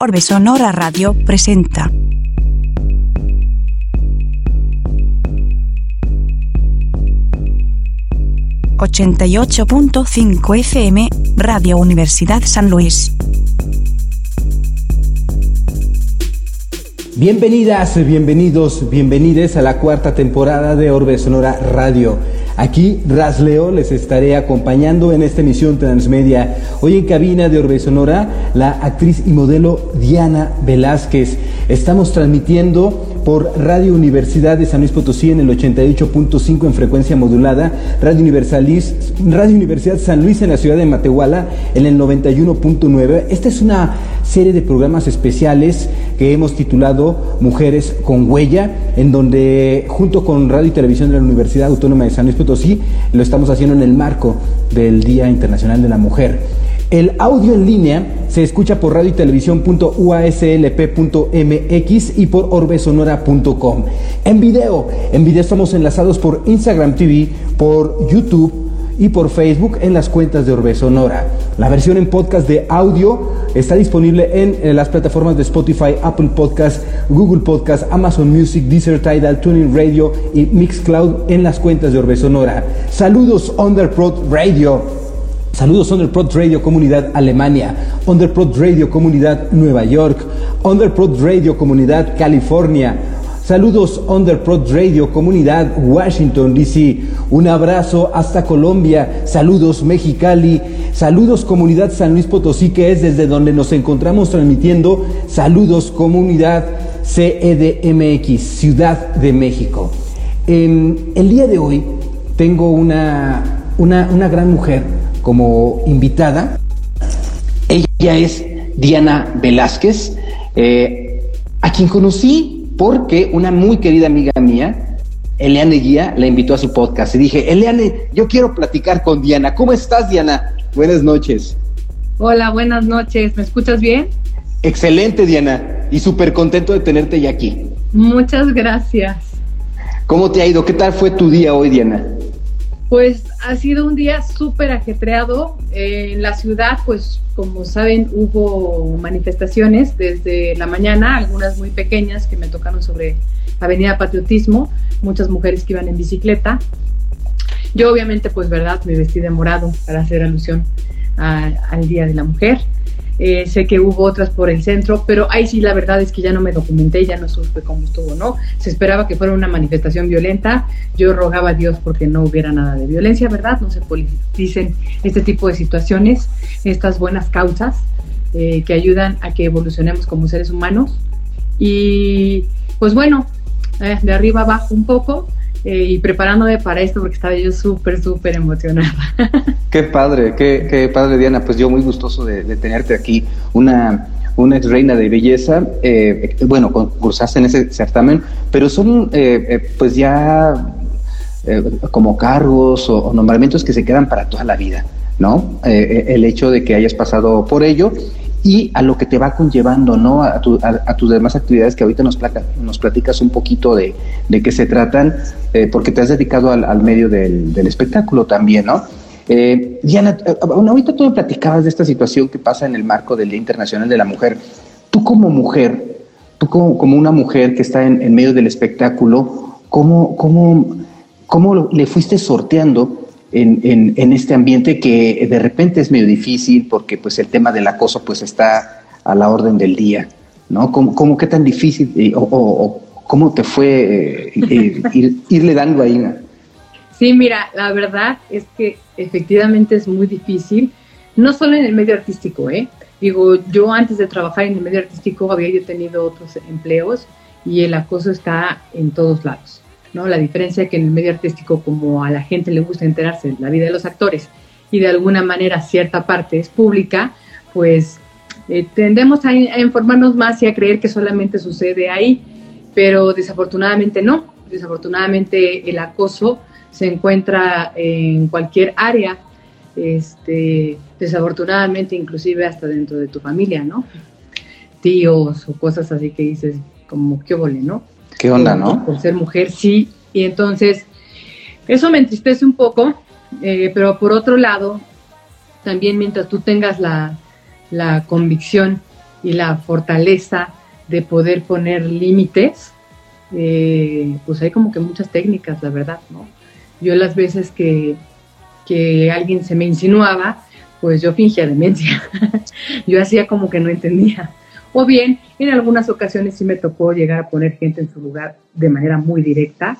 Orbe Sonora Radio presenta. ...88.5 FM, Radio Universidad San Luis. Bienvenidas, bienvenidos, bienvenides a la cuarta temporada de Orbe Sonora Radio. Aquí Rasleo les estaré acompañando en esta emisión transmedia. Hoy en cabina de Orbe Sonora, la actriz y modelo Diana Velázquez. Estamos transmitiendo por Radio Universidad de San Luis Potosí en el 88.5 en frecuencia modulada, Radio, Radio Universidad San Luis en la ciudad de Matehuala en el 91.9. Esta es una serie de programas especiales que hemos titulado Mujeres con Huella, en donde junto con Radio y Televisión de la Universidad Autónoma de San Luis Potosí lo estamos haciendo en el marco del Día Internacional de la Mujer. El audio en línea se escucha por radio y televisión.uaslp.mx y por orbesonora.com. En video, en video estamos enlazados por Instagram TV, por YouTube y por Facebook en las cuentas de Orbe Sonora. La versión en podcast de audio está disponible en, las plataformas de Spotify, Apple Podcast, Google Podcast, Amazon Music, Deezer, Tidal, Tuning Radio y Mixcloud en las cuentas de Orbe Sonora. Saludos Underprod Radio. Saludos Underprod Radio Comunidad Alemania, Underprod Radio Comunidad Nueva York, Underprod Radio Comunidad California. Saludos Underprod Radio Comunidad Washington DC. Un abrazo hasta Colombia. Saludos Mexicali. Saludos Comunidad San Luis Potosí, que es desde donde nos encontramos transmitiendo. Saludos Comunidad CEDMX, Ciudad de México. Em, el día de hoy tengo una, una, una gran mujer como invitada. Ella es Diana Velázquez, eh, a quien conocí porque una muy querida amiga mía, Eliane Guía, la invitó a su podcast. Y dije, Eliane, yo quiero platicar con Diana. ¿Cómo estás, Diana? Buenas noches. Hola, buenas noches. ¿Me escuchas bien? Excelente, Diana. Y súper contento de tenerte ya aquí. Muchas gracias. ¿Cómo te ha ido? ¿Qué tal fue tu día hoy, Diana? Pues ha sido un día súper ajetreado. en la ciudad, pues como saben, hubo manifestaciones desde la mañana, algunas muy pequeñas que me tocaron sobre Avenida Patriotismo, muchas mujeres que iban en bicicleta. Yo obviamente, pues verdad, me vestí de morado para hacer alusión al Día de la Mujer. Eh, sé que hubo otras por el centro, pero ahí sí la verdad es que ya no me documenté, ya no supe cómo estuvo, ¿no? Se esperaba que fuera una manifestación violenta, yo rogaba a Dios porque no hubiera nada de violencia, ¿verdad? No se politicen este tipo de situaciones, estas buenas causas eh, que ayudan a que evolucionemos como seres humanos. Y pues bueno, eh, de arriba abajo un poco, eh, y preparándome para esto porque estaba yo súper, súper emocionada. Qué padre, qué, qué, padre Diana, pues yo muy gustoso de, tenerte aquí, una, una ex reina de belleza, eh, bueno, cursaste en ese certamen, pero son eh, pues ya como cargos o, nombramientos que se quedan para toda la vida, ¿no? el hecho de que hayas pasado por ello y a lo que te va conllevando, ¿no? A, tus demás actividades que ahorita nos, nos platicas un poquito de, de qué se tratan, eh, porque te has dedicado al, medio del, espectáculo también, ¿no? Eh, Diana, eh, ahorita tú me platicabas de esta situación que pasa en el marco del Día Internacional de la Mujer. Tú como mujer, tú como, como una mujer que está en, en medio del espectáculo, ¿cómo, cómo, cómo le fuiste sorteando en, en, este ambiente que de repente es medio difícil porque pues el tema del acoso pues está a la orden del día, ¿no? ¿Cómo, cómo qué tan difícil eh, o, cómo te fue eh, eh, irle dando ahí? Sí, mira, la verdad es que efectivamente es muy difícil, no solo en el medio artístico, ¿eh? Digo, yo antes de trabajar en el medio artístico había yo tenido otros empleos y el acoso está en todos lados. ¿No? La diferencia es que en el medio artístico, como a la gente le gusta enterarse de la vida de los actores y de alguna manera cierta parte es pública, pues eh, tendemos a, informarnos más y a creer que solamente sucede ahí, pero desafortunadamente no. Desafortunadamente el acoso se encuentra en cualquier área, este, desafortunadamente inclusive hasta dentro de tu familia, ¿no? Tíos o cosas así que dices como qué vole, ¿no? ¿Qué onda, no? Por ser mujer, sí. Y entonces, eso me entristece un poco, eh, pero por otro lado, también mientras tú tengas la, convicción y la fortaleza de poder poner límites, eh, pues hay como que muchas técnicas, la verdad, ¿no? Yo las veces que, que alguien se me insinuaba, pues yo fingía demencia, yo hacía como que no entendía. O bien, en algunas ocasiones sí me tocó llegar a poner gente en su lugar de manera muy directa,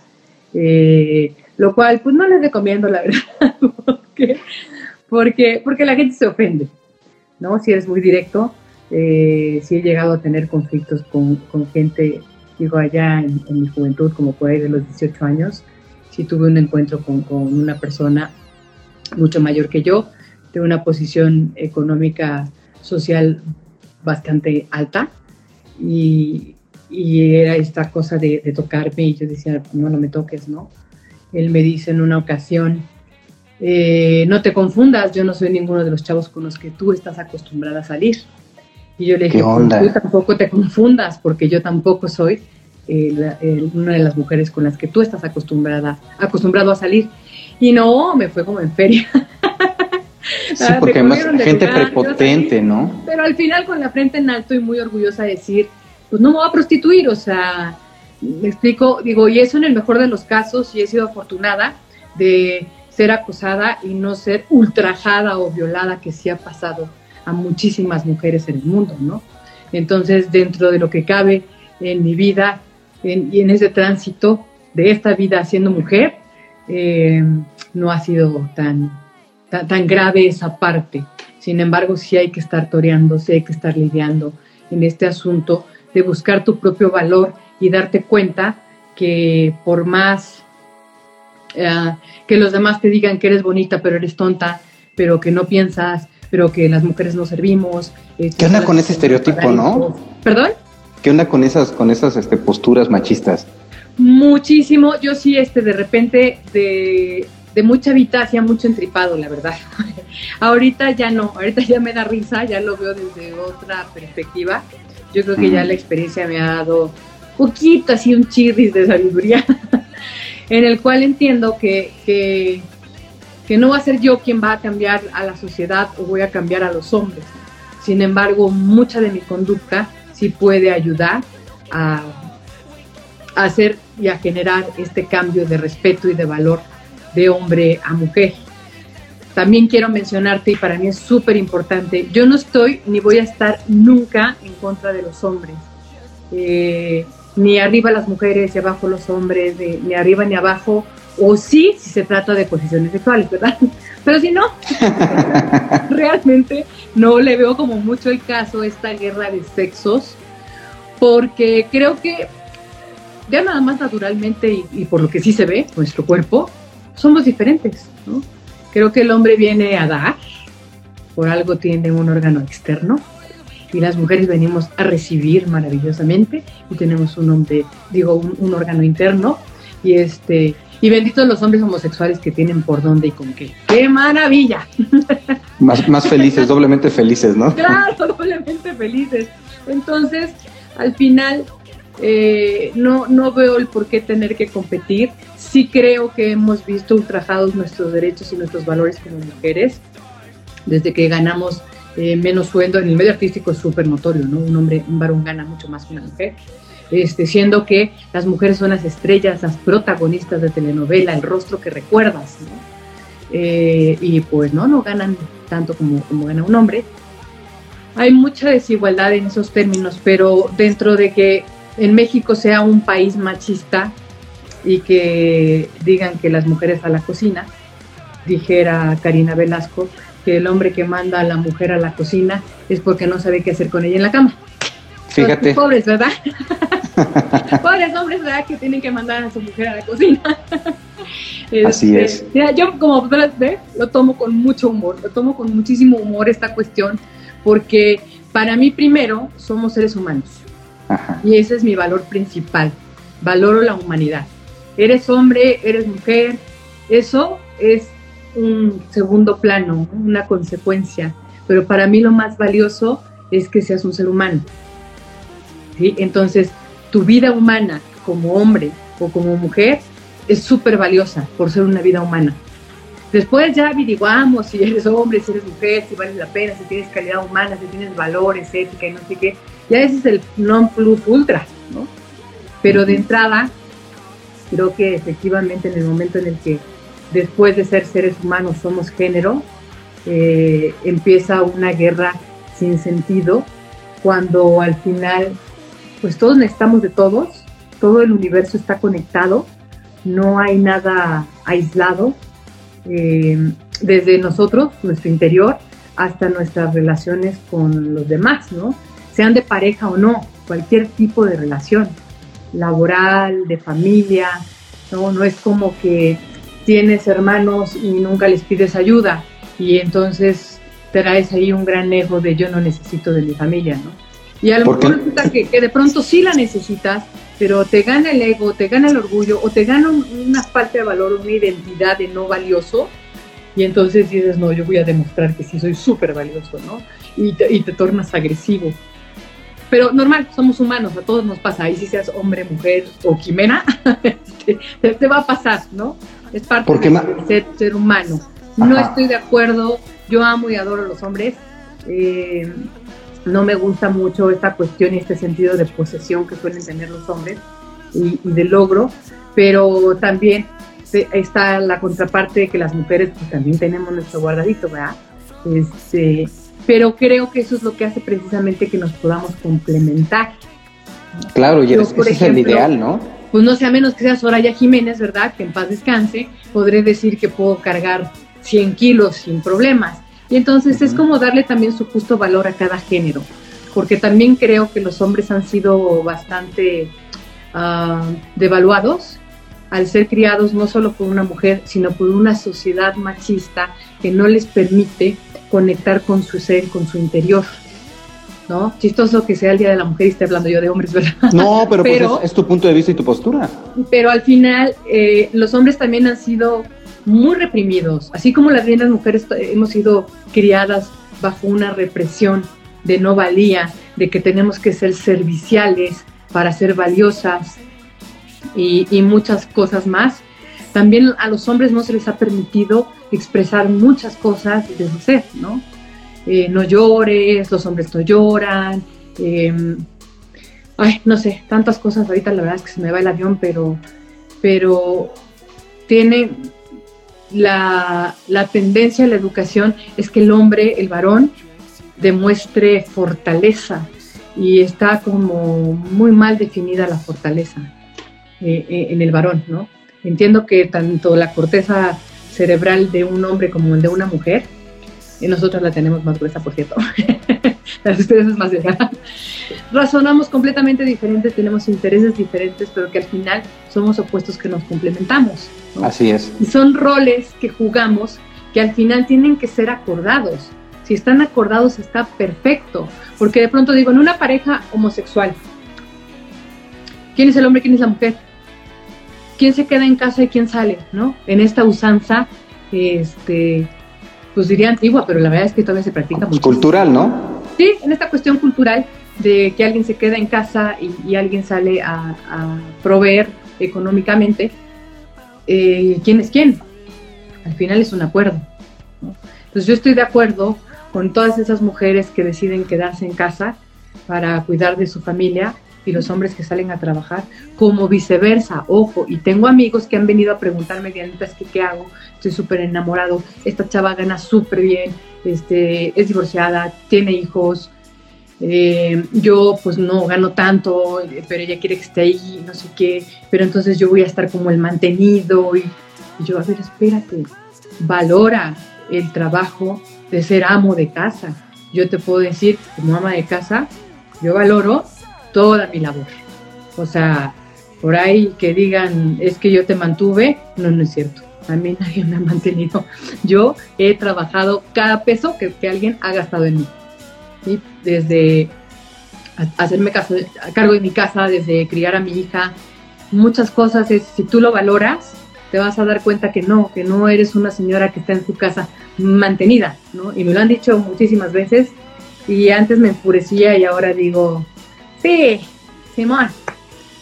eh, lo cual pues no les recomiendo, la verdad, porque, porque, la gente se ofende, ¿no? Si eres muy directo, eh, sí he llegado a tener conflictos con, con gente, digo, allá en, mi juventud, como por ahí de los 18 años, sí tuve un encuentro con, con una persona mucho mayor que yo, de una posición económica, social bastante alta, y, y era esta cosa de, de, tocarme y yo decía, no, no me toques, ¿no? Él me dice en una ocasión, eh, no te confundas, yo no soy ninguno de los chavos con los que tú estás acostumbrada a salir. Y yo le dije, pues, tú tampoco te confundas, porque yo tampoco soy eh, una de las mujeres con las que tú estás acostumbrada, acostumbrado a salir. Y no, me fue como en feria. sí, porque además gente prepotente, ¿no? Pero al final con la frente en alto y muy orgullosa de decir, pues no me voy a prostituir, o sea, me explico, digo, y eso en el mejor de los casos, y he sido afortunada de ser acosada y no ser ultrajada o violada, que sí ha pasado a muchísimas mujeres en el mundo, ¿no? Entonces, dentro de lo que cabe en mi vida y en ese tránsito de esta vida siendo mujer, eh, no ha sido tan, tan, grave esa parte. Sin embargo, sí hay que estar toreando, sí hay que estar lidiando en este asunto de buscar tu propio valor y darte cuenta que por más eh, que los demás te digan que eres bonita pero eres tonta, pero que no piensas, pero que las mujeres no servimos. Eh, ¿Qué onda con ese estereotipo, no? ¿Perdón? ¿Qué onda con esas, con esas este, posturas machistas? Muchísimo, yo sí, este, de repente, de, de mucha vida hacía mucho entripado, la verdad. ahorita ya no, ahorita ya me da risa, ya lo veo desde otra perspectiva. Yo creo que ya la experiencia me ha dado poquito así un chirris de sabiduría, en el cual entiendo que, que que no va a ser yo quien va a cambiar a la sociedad o voy a cambiar a los hombres. Sin embargo, mucha de mi conducta sí puede ayudar a, hacer y a generar este cambio de respeto y de valor de hombre a mujer. También quiero mencionarte, y para mí es súper importante, yo no estoy ni voy a estar nunca en contra de los hombres. Eh, ni arriba las mujeres y abajo los hombres, ni arriba ni abajo o sí si se trata de posiciones sexuales, ¿verdad? Pero si no, realmente no le veo como mucho el caso esta guerra de sexos, porque creo que ya nada más naturalmente y, por lo que sí se ve, nuestro cuerpo, somos diferentes, ¿no? Creo que el hombre viene a dar, por algo tiene un órgano externo, y las mujeres venimos a recibir maravillosamente y tenemos un hombre, digo, un, un órgano interno y este y benditos los hombres homosexuales que tienen por dónde y con qué. ¡Qué maravilla! Más, más felices, doblemente felices, ¿no? Claro, doblemente felices. Entonces, al final, eh, no, no veo el por qué tener que competir. Sí creo que hemos visto ultrajados nuestros derechos y nuestros valores como mujeres. Desde que ganamos eh, menos sueldo en el medio artístico es súper notorio, ¿no? Un hombre, un varón gana mucho más que una mujer este, siendo que las mujeres son las estrellas, las protagonistas de telenovela, el rostro que recuerdas, eh, y pues no, no ganan tanto como, como gana un hombre. Hay mucha desigualdad en esos términos, pero dentro de que en México sea un país machista y que digan que las mujeres a la cocina, dijera Karina Velasco, que el hombre que manda a la mujer a la cocina es porque no sabe qué hacer con ella en la cama. Fíjate. pobres, ¿verdad? pobres hombres, ¿verdad? Que tienen que mandar a su mujer a la cocina. Así este, es. Mira, yo como ¿ve? lo tomo con mucho humor, lo tomo con muchísimo humor esta cuestión, porque para mí primero somos seres humanos. Y ese es mi valor principal. Valoro la humanidad. Eres hombre, eres mujer, eso es un segundo plano, una consecuencia. Pero para mí lo más valioso es que seas un ser humano. Entonces, tu vida humana como hombre o como mujer es súper valiosa por ser una vida humana. Después ya averiguamos si eres hombre, si eres mujer, si vale la pena, si tienes calidad humana, si tienes valores, ética y no sé qué. Ya ese es el non plus ultra, ¿no? Pero de entrada, creo que efectivamente en el momento en el que después de ser seres humanos somos género, eh, empieza una guerra sin sentido cuando al final pues todos necesitamos de todos, todo el universo está conectado, no hay nada aislado, eh, desde nosotros, nuestro interior, hasta nuestras relaciones con los demás, ¿no? Sean de pareja o no, cualquier tipo de relación, laboral, de familia, ¿no? No es como que tienes hermanos y nunca les pides ayuda y entonces traes ahí un gran ego de yo no necesito de mi familia, ¿no? Y a lo mejor resulta que, de pronto sí la necesitas, pero te gana el ego, te gana el orgullo o te gana una falta de valor, una identidad de no valioso y entonces dices, no, yo voy a demostrar que sí soy súper valioso, ¿no? Y te, y te tornas agresivo. Pero normal, somos humanos, a todos nos pasa, ahí si seas hombre, mujer o quimera, te, te, va a pasar, ¿no? Es parte de ser, ser humano. No estoy de acuerdo, yo amo y adoro a los hombres, eh, no me gusta mucho esta cuestión y este sentido de posesión que suelen tener los hombres y, de logro, pero también está la contraparte de que las mujeres pues, también tenemos nuestro guardadito, ¿verdad? Este, pero creo que eso es lo que hace precisamente que nos podamos complementar. Claro, y ese es el ideal, ¿no? Pues no sea menos que sea Soraya Jiménez, ¿verdad? Que en paz descanse, podré decir que puedo cargar 100 kilos sin problemas y entonces es como darle también su justo valor a cada género, porque también creo que los hombres han sido bastante uh, devaluados al ser criados no solo por una mujer, sino por una sociedad machista que no les permite conectar con su ser, con su interior. ¿No? Chistoso que sea el Día de la Mujer y esté hablando yo de hombres, ¿verdad? No, pero, pues es, tu punto de vista y tu postura. Pero al final, eh, los hombres también han sido muy reprimidos, así como las las mujeres hemos sido criadas bajo una represión de no valía, de que tenemos que ser serviciales para ser valiosas y, muchas cosas más. También a los hombres no se les ha permitido expresar muchas cosas de su ser, ¿no? Eh, no llores, los hombres no lloran, em, ay, no sé, tantas cosas ahorita la verdad es que se me va el avión, pero, pero tiene, la, tendencia de la educación es que el hombre, el varón, demuestre fortaleza y está como muy mal definida la fortaleza eh, eh, en el varón, ¿no? Entiendo que tanto la corteza cerebral de un hombre como el de una mujer, y nosotros la tenemos más gruesa, por cierto, las ustedes es más delgada, razonamos completamente diferentes, tenemos intereses diferentes, pero que al final somos opuestos que nos complementamos. Así es. Y son roles que jugamos que al final tienen que ser acordados. Si están acordados está perfecto, porque de pronto digo, en una pareja homosexual, ¿quién es el hombre, quién es la mujer? ¿Quién se queda en casa y quién sale? ¿No? En esta usanza, este, pues diría antigua, pero la verdad es que todavía se practica mucho. Cultural, ¿no? Sí, en esta cuestión cultural de que alguien se queda en casa y, alguien sale a, proveer económicamente, eh, ¿quién es quién? Al final es un acuerdo. Entonces yo estoy de acuerdo con todas esas mujeres que deciden quedarse en casa para cuidar de su familia y los hombres que salen a trabajar, como viceversa, ojo, y tengo amigos que han venido a preguntarme, Dianita, que qué hago, estoy súper enamorado, esta chava gana súper bien, este, es divorciada, tiene hijos, eh, yo pues no gano tanto, pero ella quiere que esté ahí, no sé qué, pero entonces yo voy a estar como el mantenido y, yo, a ver, espérate, valora el trabajo de ser amo de casa. Yo te puedo decir, como ama de casa, yo valoro toda mi labor. O sea, por ahí que digan, es que yo te mantuve, no, no es cierto. A mí nadie me ha mantenido. Yo he trabajado cada peso que, que alguien ha gastado en mí desde hacerme cargo de mi casa, desde criar a mi hija, muchas cosas es, si tú lo valoras, te vas a dar cuenta que no, que no eres una señora que está en su casa mantenida, ¿no? Y me lo han dicho muchísimas veces y antes me enfurecía y ahora digo, sí, Simón,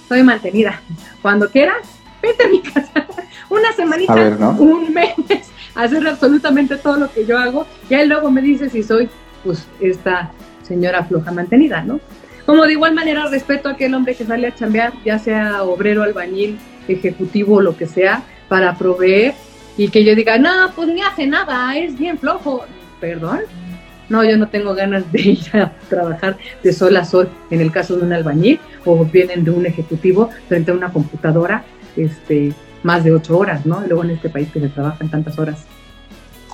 soy mantenida. Cuando quieras, vete a mi casa. Una semanita, un mes, hacer absolutamente todo lo que yo hago. Y él luego me dice si soy, pues, esta señora floja mantenida, ¿no? Como de igual manera respeto a aquel hombre que sale a chambear, ya sea obrero, albañil, ejecutivo o lo que sea, para proveer y que yo diga, no, pues ni hace nada, es bien flojo. Perdón. No, yo no tengo ganas de ir a trabajar de sol a sol en el caso de un albañil o vienen de un ejecutivo frente a una computadora este, más de ocho horas, ¿no? Y luego en este país que se trabaja en tantas horas.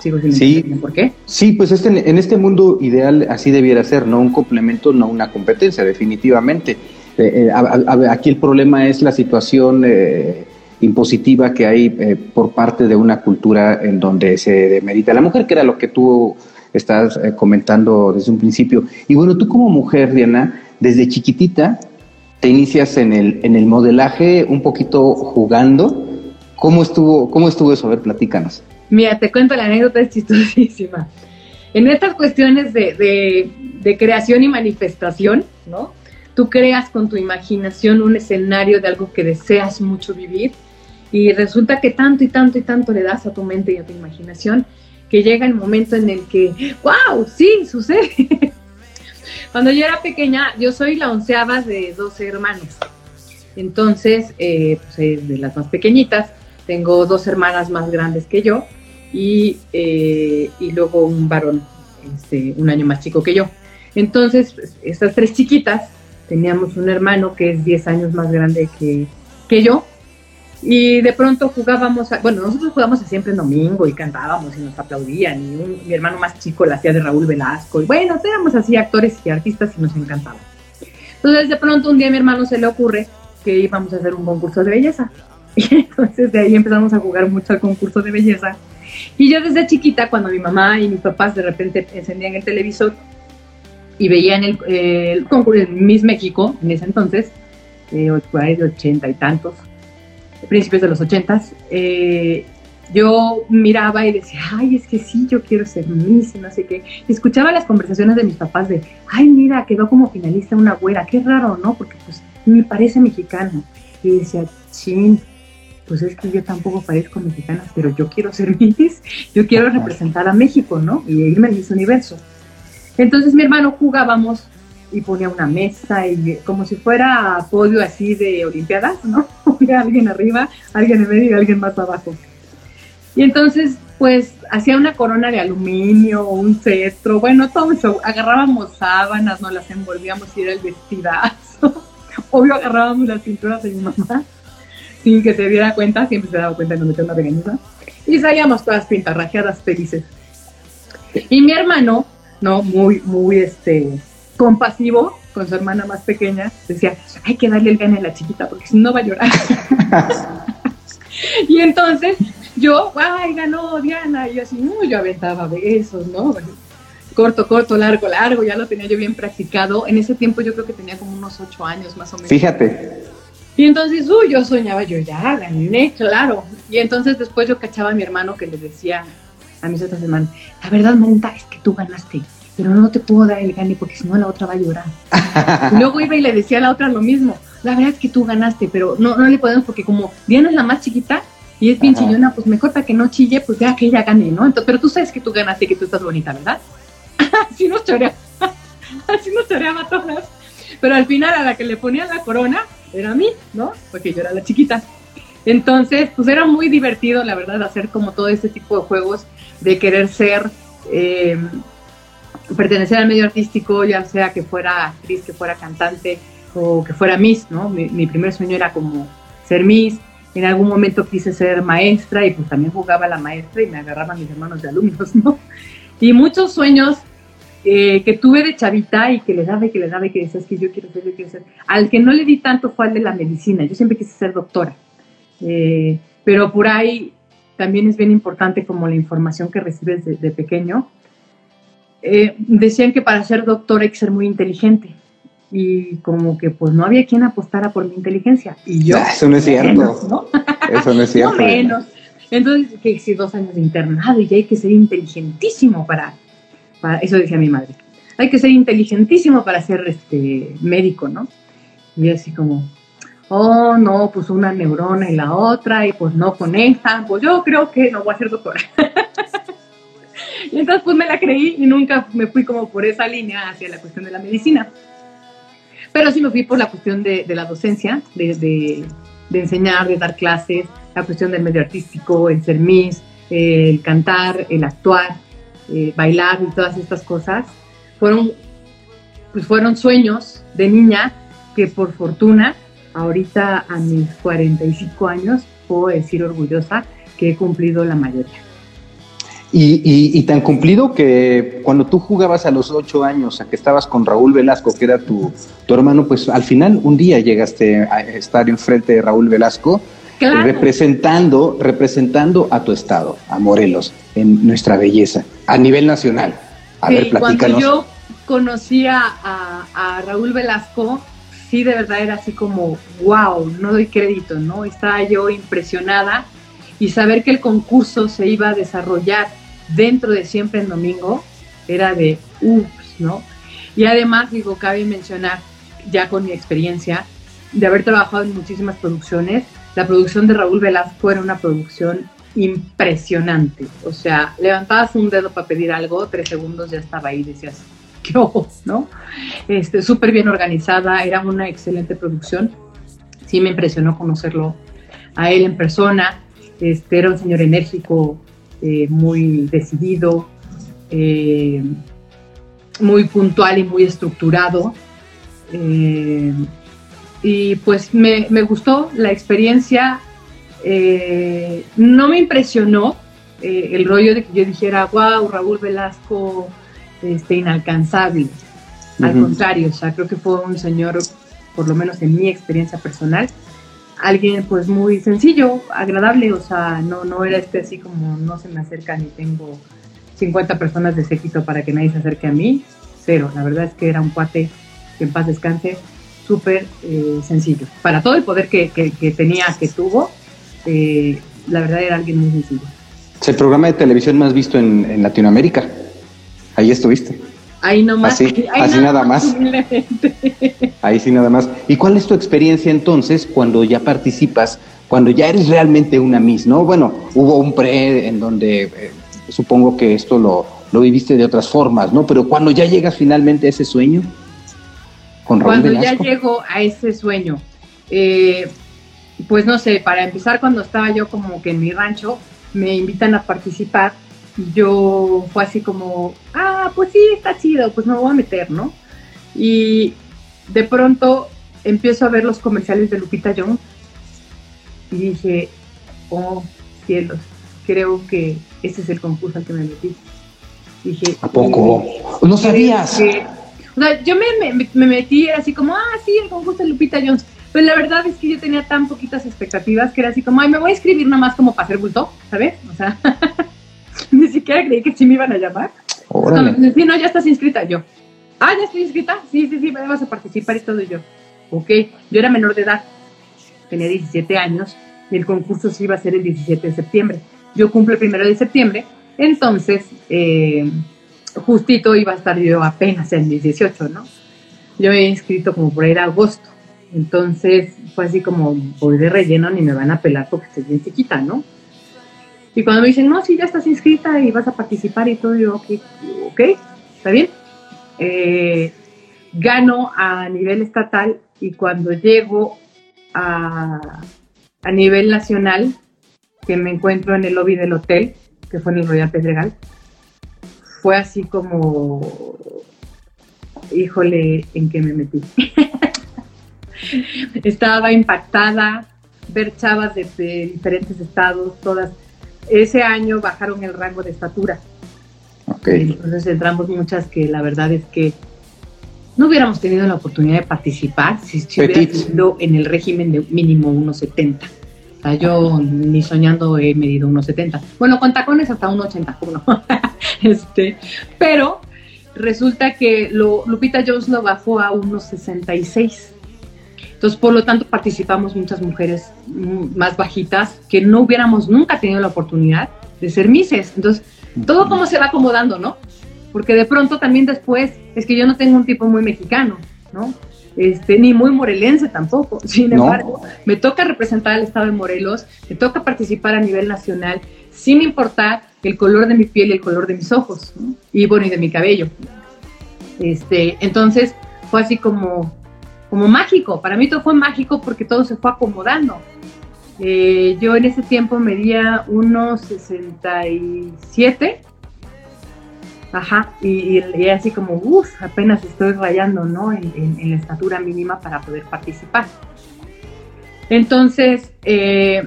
Sigo sin sí, por qué. Sí, pues este, en este mundo ideal así debiera ser, no un complemento, no una competencia, definitivamente. Eh, eh, aquí el problema es la situación eh, impositiva que hay por parte de una cultura en donde se demerita a la mujer, que era lo que tú estás comentando desde un principio. Y bueno, tú como mujer, Diana, desde chiquitita te inicias en el, en el modelaje un poquito jugando. ¿Cómo estuvo, cómo estuvo eso? A ver, platícanos. Mira, te cuento la anécdota, es chistosísima. En estas cuestiones de, de creación y manifestación, ¿no? Tú creas con tu imaginación un escenario de algo que deseas mucho vivir y resulta que tanto y tanto y tanto le das a tu mente y a tu imaginación que llega el momento en el que, wow, sí, sucede. Cuando yo era pequeña, yo soy la onceava de 12 hermanos. Entonces, eh, pues, de las más pequeñitas, tengo dos hermanas más grandes que yo y, eh, y luego un varón este, un año más chico que yo. Entonces, pues, estas tres chiquitas, teníamos un hermano que es 10 años más grande que, que yo y de pronto jugábamos, bueno, nosotros jugábamos siempre en domingo y cantábamos y nos aplaudían. Y mi hermano más chico la hacía de Raúl Velasco. Y bueno, éramos así actores y artistas y nos encantaba. Entonces de pronto un día a mi hermano se le ocurre que íbamos a hacer un concurso de belleza. Y entonces de ahí empezamos a jugar mucho al concurso de belleza. Y yo desde chiquita, cuando mi mamá y mis papás de repente encendían el televisor y veían el, el concurso en Miss México, en ese entonces, eh, de ochenta y tantos, principios de los ochentas, eh, yo miraba y decía, ay, es que sí, yo quiero ser Miss y no sé qué. escuchaba las conversaciones de mis papás de, ay, mira, quedó como finalista una güera, qué raro, ¿no? Porque pues me parece mexicana. Y decía, chin, pues es que yo tampoco parezco mexicana, pero yo quiero ser Miss, yo quiero representar a México, ¿no? Y irme al Miss Universo. Entonces mi hermano jugábamos y ponía una mesa y como si fuera podio así de olimpiadas, ¿no? alguien arriba, alguien en medio y alguien más abajo. Y entonces, pues, hacía una corona de aluminio, un cetro, bueno, todo eso. Agarrábamos sábanas, nos las envolvíamos y era el vestidazo. Obvio, agarrábamos las cinturas de mi mamá sin que se diera cuenta, siempre se daba cuenta que nos una regañiza. Y salíamos todas pintarrajeadas felices. Y mi hermano, ¿no? Muy, muy, este, compasivo con su hermana más pequeña, decía, hay que darle el gane a la chiquita porque si no va a llorar. y entonces yo, ay, ganó Diana, y yo así, no, yo aventaba besos, ¿no? Corto, corto, largo, largo, ya lo tenía yo bien practicado. En ese tiempo yo creo que tenía como unos ocho años más o menos. Fíjate. Y entonces, uy, yo soñaba, yo ya gané, claro. Y entonces después yo cachaba a mi hermano que le decía a mis otras hermanas, la verdad, Monta, es que tú ganaste pero no te puedo dar el gane porque si no la otra va a llorar. luego iba y le decía a la otra lo mismo, la verdad es que tú ganaste, pero no, no le podemos porque como Diana es la más chiquita y es bien chillona, pues mejor para que no chille, pues ya que ella gane, ¿no? Entonces, pero tú sabes que tú ganaste y que tú estás bonita, ¿verdad? así nos choreaba, así nos choreaba todas. Pero al final a la que le ponían la corona era a mí, ¿no? Porque yo era la chiquita. Entonces, pues era muy divertido, la verdad, hacer como todo ese tipo de juegos de querer ser eh, pertenecer al medio artístico, ya sea que fuera actriz, que fuera cantante o que fuera Miss, ¿no? Mi, primer sueño era como ser Miss. En algún momento quise ser maestra y pues también jugaba la maestra y me agarraban mis hermanos de alumnos, ¿no? Y muchos sueños eh, que tuve de chavita y que le daba y que le daba y que decías que yo quiero ser, yo quiero ser. Al que no le di tanto fue al de la medicina. Yo siempre quise ser doctora. Eh, pero por ahí también es bien importante como la información que recibes de pequeño eh, decían que para ser doctor hay que ser muy inteligente. Y como que pues no había quien apostara por mi inteligencia. Y yo ah, eso no es cierto. eso no es cierto. menos. Entonces que si dos años de internado y hay que ser inteligentísimo para, para eso decía mi madre. Hay que ser inteligentísimo para ser este médico no y así como oh, no, pues una neurona y la otra, y pues no conectan, pues yo creo que no voy a ser doctora. y entonces pues me la creí y nunca me fui como por esa línea hacia la cuestión de la medicina. Pero sí me fui por la cuestión de, la docencia, de, enseñar, de dar clases, la cuestión del medio artístico, el ser Miss, el cantar, el actuar, eh, bailar y todas estas cosas. Fueron, pues fueron sueños de niña que por fortuna ahorita a mis 45 años puedo decir orgullosa que he cumplido la mayoría. Y, tan cumplido que cuando tú jugabas a los ocho años, a que estabas con Raúl Velasco, que era tu, tu hermano, pues al final un día llegaste a estar enfrente de Raúl Velasco, representando, representando a tu estado, a Morelos, en nuestra belleza, a nivel nacional. A ver, platícanos. Cuando yo conocía a, a Raúl Velasco, sí de verdad era así como, wow, no doy crédito, ¿no? Estaba yo impresionada y saber que el concurso se iba a desarrollar dentro de siempre en domingo era de ups, ¿no? Y además, digo, cabe mencionar, ya con mi experiencia, de haber trabajado en muchísimas producciones, la producción de Raúl Velasco era una producción impresionante. O sea, levantabas un dedo para pedir algo, tres segundos ya estaba ahí, decías, qué ojos, ¿no? Este, súper bien organizada, era una excelente producción. Sí me impresionó conocerlo a él en persona. Este, era un señor enérgico, eh, muy decidido, eh, muy puntual y muy estructurado. Eh, y pues me, me, gustó la experiencia. no me impresionó el rollo de que yo dijera, wow, Raúl Velasco este, inalcanzable. Al contrario, o sea, creo que fue un señor, por lo menos en mi experiencia personal, alguien pues muy sencillo, agradable, o sea, no, no era este así como no se me acerca ni tengo 50 personas de séquito para que nadie se acerque a mí, cero, la verdad es que era un cuate que en paz descanse, súper eh, sencillo. Para todo el poder que, tenía, que tuvo, eh, la verdad era alguien muy sencillo. Es el programa de televisión más visto en Latinoamérica. Ahí estuviste. Ahí nomás. Así, así nada, más. Ahí sí nada más. ¿Y cuál es tu experiencia entonces cuando ya participas, cuando ya eres realmente una Miss, ¿no? Bueno, hubo un pre en donde eh, supongo que esto lo, lo viviste de otras formas, ¿no? Pero cuando ya llegas finalmente a ese sueño, con Cuando ya llego a ese sueño, eh, pues no sé, para empezar, cuando estaba yo como que en mi rancho, me invitan a participar yo fue así como, ah, pues sí, está chido, pues me voy a meter, ¿no? Y de pronto empiezo a ver los comerciales de Lupita Jones y dije, oh, cielos, creo que ese es el concurso al que me metí. Dije, ¿a poco? ¿No sabías? o sea, yo me, me, me, metí así como, ah, sí, el concurso de Lupita Jones. Pero la verdad es que yo tenía tan poquitas expectativas que era así como, ay, me voy a escribir nomás como para hacer bulto, ¿sabes? O sea, siquiera creí que sí me iban a llamar. No, sí, no, ya estás inscrita. Yo, ah, ya estoy inscrita. Sí, sí, sí, me vas a participar y todo. yo, ok. Yo era menor de edad, tenía 17 años y el concurso se iba a ser el 17 de septiembre. Yo cumplo el primero de septiembre, entonces, eh, justito iba a estar yo apenas en 18, ¿no? Yo me he inscrito como por ahí agosto. Entonces fue así como, voy de relleno ni me van a pelar porque estoy bien chiquita, ¿no? Y cuando me dicen, no, sí, ya estás inscrita y vas a participar y todo, yo, ok, ok, está bien. Eh, gano a nivel estatal y cuando llego a, a nivel nacional, que me encuentro en el lobby del hotel, que fue en el Royal Pedregal, fue así como, híjole, ¿en qué me metí? Estaba impactada, ver chavas de, diferentes estados, todas ese año bajaron el rango de estatura. Entonces entramos muchas que la verdad es que no hubiéramos tenido la oportunidad de participar si, si hubiera sido en el régimen de mínimo 1,70. O sea, yo ni soñando he medido 1,70. Bueno, con tacones hasta 1,80, este, pero resulta que lo, Lupita Jones lo bajó a 1,66. Entonces, por lo tanto, participamos muchas mujeres más bajitas que no hubiéramos nunca tenido la oportunidad de ser mises. Entonces, todo como se va acomodando, ¿no? Porque de pronto también después es que yo no tengo un tipo muy mexicano, ¿no? este, ni muy morelense tampoco. Sin embargo, me toca representar al estado de Morelos, me toca participar a nivel nacional, sin importar el color de mi piel y el color de mis ojos, y bueno, y de mi cabello. Este, entonces, fue así como, como mágico. Para mí todo fue mágico porque todo se fue acomodando. Eh, yo en ese tiempo medía unos 67 Ajá, y, así como, uff, apenas estoy rayando, ¿no? En, la estatura mínima para poder participar. Entonces, eh,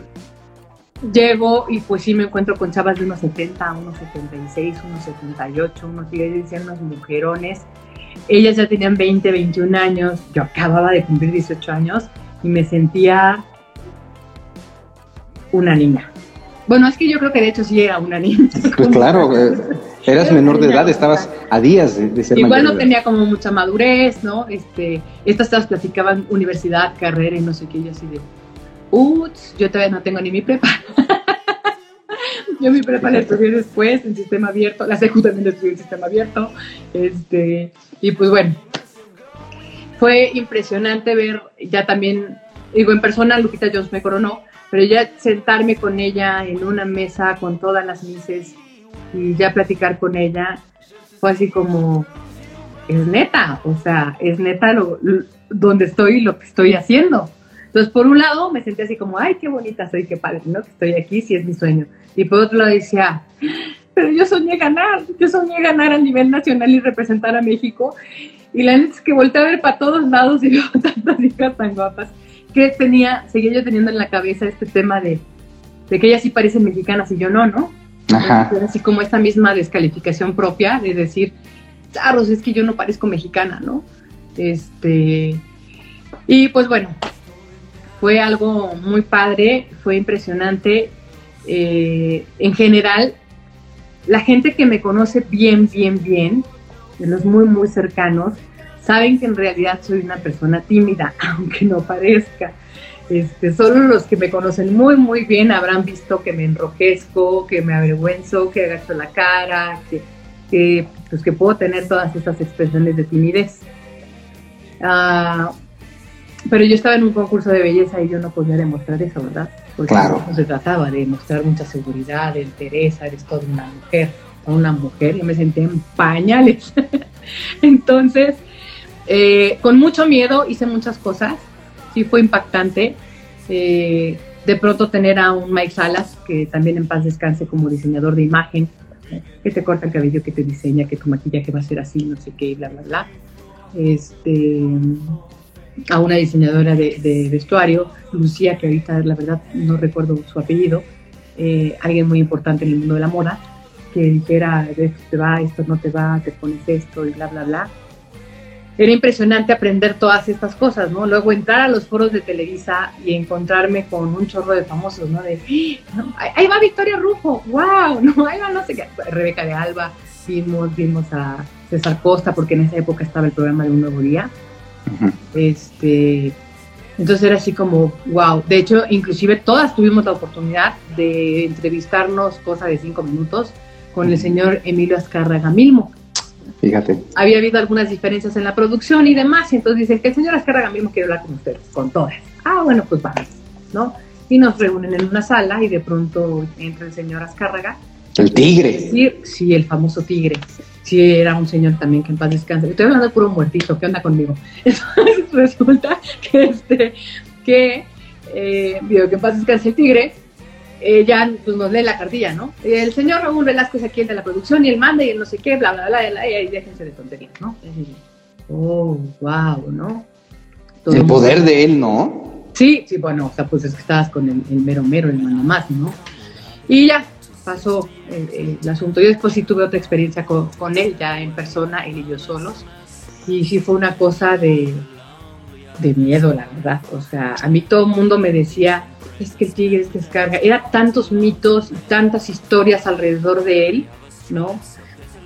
llego y pues sí me encuentro con chavas de unos 70, unos 76, unos 78, unos unos mujerones. Ellas ya tenían 20, 21 años, yo acababa de cumplir 18 años y me sentía una niña. Bueno, es que yo creo que de hecho sí era una niña. Pues claro, eh, Eras menor de edad, estabas a días de, ser Igual no tenía como mucha madurez, ¿no? Este, estas cosas platicaban universidad, carrera y no sé qué, yo así de, uts, yo todavía no tengo ni mi prepa. yo mi prepa la estudié después en sistema abierto, la secu también la estudié en sistema abierto, este, y pues bueno, fue impresionante ver ya también, digo, en persona Lupita Jones me coronó, pero ya sentarme con ella en una mesa con todas las mises y ya platicar con ella fue así como, es neta, o sea, es neta lo, donde estoy y lo que estoy haciendo. Entonces, por un lado, me sentí así como, ay, qué bonita soy, qué padre, ¿no? Que estoy aquí, sí es mi sueño. Y por otro lado decía, pero yo soñé ganar, yo soñé ganar a nivel nacional y representar a México. Y la neta es que volteé a ver para todos lados y veo tantas hijas tan guapas que tenía, seguía yo teniendo en la cabeza este tema de, de que ellas sí parecen mexicanas y yo no, ¿no? Así como esta misma descalificación propia de decir, Charros, es que yo no parezco mexicana, ¿no? Este, y pues bueno, fue algo muy padre, fue impresionante. Eh, en general, la gente que me conoce bien, bien, bien, de los muy, muy cercanos, saben que en realidad soy una persona tímida, aunque no parezca. Este, solo los que me conocen muy, muy bien habrán visto que me enrojezco, que me avergüenzo, que agacho la cara, que, pues, que puedo tener todas esas expresiones de timidez. Ah, pero yo estaba en un concurso de belleza y yo no podía demostrar eso, ¿verdad? Porque claro. no se trataba de mostrar mucha seguridad, de entereza, eres toda una mujer, una mujer, yo me sentía en pañales. Entonces, eh, con mucho miedo hice muchas cosas, sí fue impactante. Eh, de pronto tener a un Mike Salas, que también en paz descanse como diseñador de imagen, que te corta el cabello, que te diseña, que tu maquillaje va a ser así, no sé qué, bla, bla, bla. Este, a una diseñadora de, vestuario, Lucía, que ahorita la verdad no recuerdo su apellido, eh, alguien muy importante en el mundo de la moda, que dijera, esto te va, esto no te va, te pones esto y bla, bla, bla era impresionante aprender todas estas cosas, ¿no? Luego entrar a los foros de Televisa y encontrarme con un chorro de famosos, ¿no? De, ahí va Victoria Rufo, wow, no, ahí va no sé qué, Rebeca de Alba, vimos, vimos a César Costa, porque en esa época estaba el programa de Un Nuevo Día. Este, entonces era así como, wow. De hecho, inclusive todas tuvimos la oportunidad de entrevistarnos, cosa de cinco minutos, con el señor Emilio Azcárraga Milmo Fíjate. Había habido algunas diferencias en la producción y demás, y entonces dicen que el señor Azcárraga mismo quiere hablar con ustedes, con todas. Ah, bueno, pues vamos, ¿no? Y nos reúnen en una sala y de pronto entra el señor Azcárraga. El tigre. Sí, el famoso tigre. Sí, era un señor también que en paz descanse. Estoy hablando de puro muertito, ¿qué onda conmigo? Entonces resulta que, este, que, eh, digo, que en paz descanse el tigre, eh, ya pues, nos lee la cartilla, ¿no? El señor Raúl Velázquez aquí el de la producción y él manda y el no sé qué, bla, bla, bla, bla, y ahí déjense de tonterías, ¿no? oh, wow, ¿no? el poder de él, ¿no? Sí, sí, bueno, o sea, pues es que estabas con el, mero mero, el mano más, ¿no? Y ya pasó el, asunto. Yo después sí tuve otra experiencia con, él, ya en persona, él y yo solos, y sí fue una cosa de, de miedo, la verdad. O sea, a mí todo el mundo me decía, es que el tigre descarga. Era tantos mitos tantas historias alrededor de él, ¿no?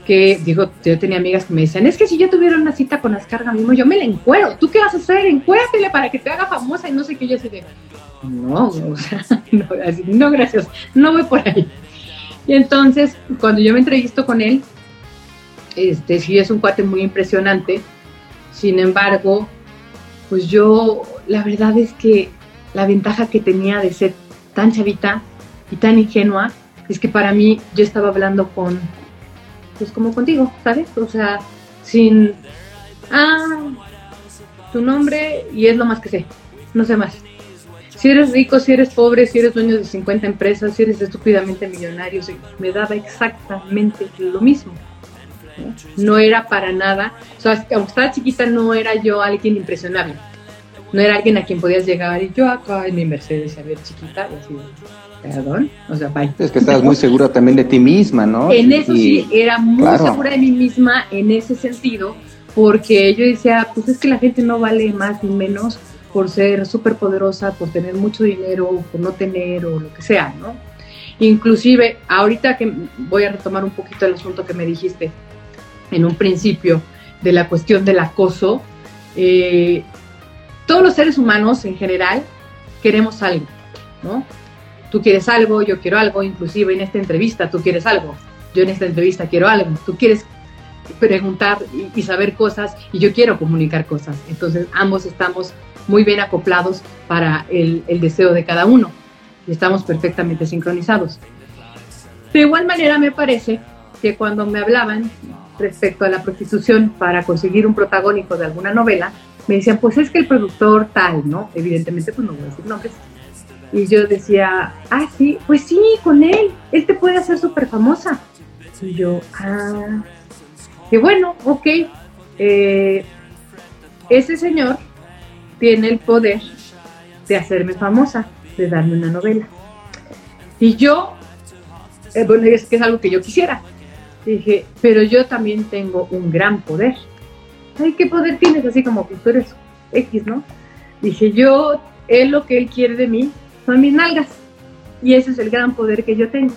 Que, digo, yo tenía amigas que me decían, es que si yo tuviera una cita con Ascarga mismo, yo me la encuero. ¿Tú qué vas a hacer? Encuératele para que te haga famosa y no sé qué. Yo así de, no, o sea, no, gracias, no voy por ahí. Y entonces, cuando yo me entrevisto con él, este, sí es un cuate muy impresionante. Sin embargo, pues yo, la verdad es que la ventaja que tenía de ser tan chavita y tan ingenua es que para mí yo estaba hablando con, pues como contigo, ¿sabes? O sea, sin, ah, tu nombre y es lo más que sé, no sé más. Si eres rico, si eres pobre, si eres dueño de 50 empresas, si eres estúpidamente millonario, me daba exactamente lo mismo. No era para nada, o sea, aunque estaba chiquita no era yo alguien impresionable. No era alguien a quien podías llegar y yo acá en mi Mercedes a ver chiquita y así, perdón, o sea, bye. Es que estabas muy segura también de ti misma, ¿no? En eso sí, era muy segura de mí misma en ese sentido, porque yo decía, pues es que la gente no vale más ni menos por ser súper poderosa, por tener mucho dinero, por no tener o lo que sea, ¿no? Inclusive, ahorita que voy a retomar un poquito el asunto que me dijiste, en un principio de la cuestión del acoso, eh, todos los seres humanos en general queremos algo, ¿no? Tú quieres algo, yo quiero algo, inclusive en esta entrevista tú quieres algo, yo en esta entrevista quiero algo, tú quieres preguntar y, saber cosas y yo quiero comunicar cosas. Entonces ambos estamos muy bien acoplados para el, deseo de cada uno y estamos perfectamente sincronizados. De igual manera me parece que cuando me hablaban respecto a la prostitución para conseguir un protagónico de alguna novela, me decían, pues es que el productor tal, ¿no? Evidentemente, pues no voy a decir nombres. Y yo decía, ah, sí, pues sí, con él, él te puede hacer súper famosa. Y yo, ah, que bueno, ok, eh, ese señor tiene el poder de hacerme famosa, de darme una novela. Y yo, eh, bueno, es que es algo que yo quisiera, Dije, pero yo también tengo un gran poder. Ay, ¿qué poder tienes? Así como tú eres X, ¿no? Dije, yo, él lo que él quiere de mí son mis nalgas. Y ese es el gran poder que yo tengo.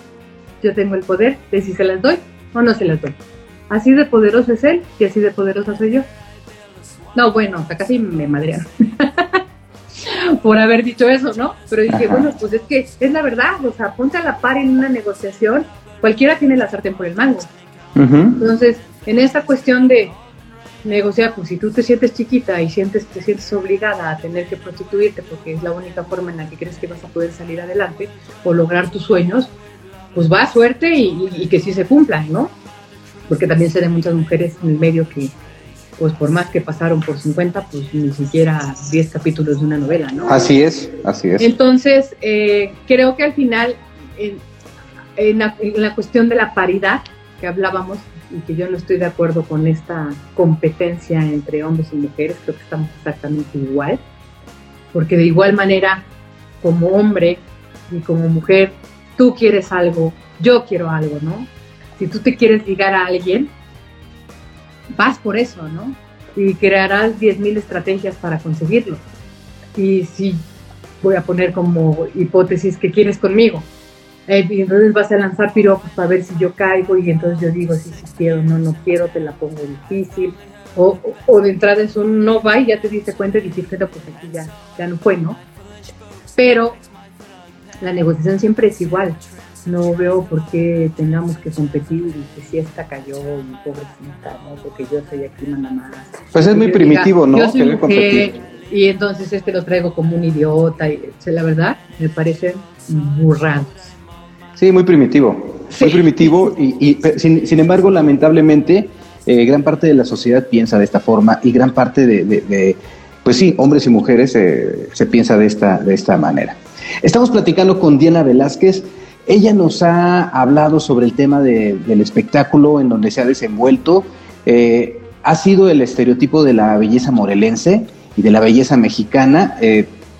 Yo tengo el poder de si se las doy o no se las doy. Así de poderoso es él y así de poderosa soy yo. No, bueno, hasta casi me madrearon. por haber dicho eso, ¿no? Pero dije, bueno, pues es que es la verdad, o sea, ponte a la par en una negociación cualquiera tiene la sartén por el mango. Entonces, en esta cuestión de negociar, pues si tú te sientes chiquita y sientes, te sientes obligada a tener que prostituirte porque es la única forma en la que crees que vas a poder salir adelante o lograr tus sueños, pues va a suerte y, que sí se cumplan, ¿no? Porque también se ven muchas mujeres en el medio que, pues por más que pasaron por 50, pues ni siquiera 10 capítulos de una novela, ¿no? Así es, así es. Entonces, eh, creo que al final en la, cuestión de la paridad que hablábamos y que yo no estoy de acuerdo con esta competencia entre hombres y mujeres, creo que estamos exactamente igual, porque de igual manera, como hombre y como mujer, tú quieres algo, yo quiero algo, ¿no? Si tú te quieres ligar a alguien, vas por eso, ¿no? Y crearás 10.000 estrategias para conseguirlo. Y si voy a poner como hipótesis que quieres conmigo, eh, y entonces vas a lanzar piropos para ver si yo caigo y entonces yo digo si sí, quiero, no, no quiero, te la pongo difícil. O, o, de entrada es un no va y ya te diste cuenta y dijiste, no, pues aquí ya, ya no fue, ¿no? Pero la negociación siempre es igual. No veo por qué tengamos que competir y que si esta cayó y pobrecita, ¿no? Porque yo soy aquí nada más. Pues es muy primitivo, ¿no? y entonces este lo traigo como un idiota. Y, la verdad, me parecen burrados. Sí, muy primitivo, muy primitivo y, sin, embargo, lamentablemente, eh, gran parte de la sociedad piensa de esta forma y gran parte de, pues sí, hombres y mujeres eh, se piensa de esta, de esta manera. Estamos platicando con Diana Velázquez. Ella nos ha hablado sobre el tema del espectáculo en donde se ha desenvuelto. Eh, ha sido el estereotipo de la belleza morelense y de la belleza mexicana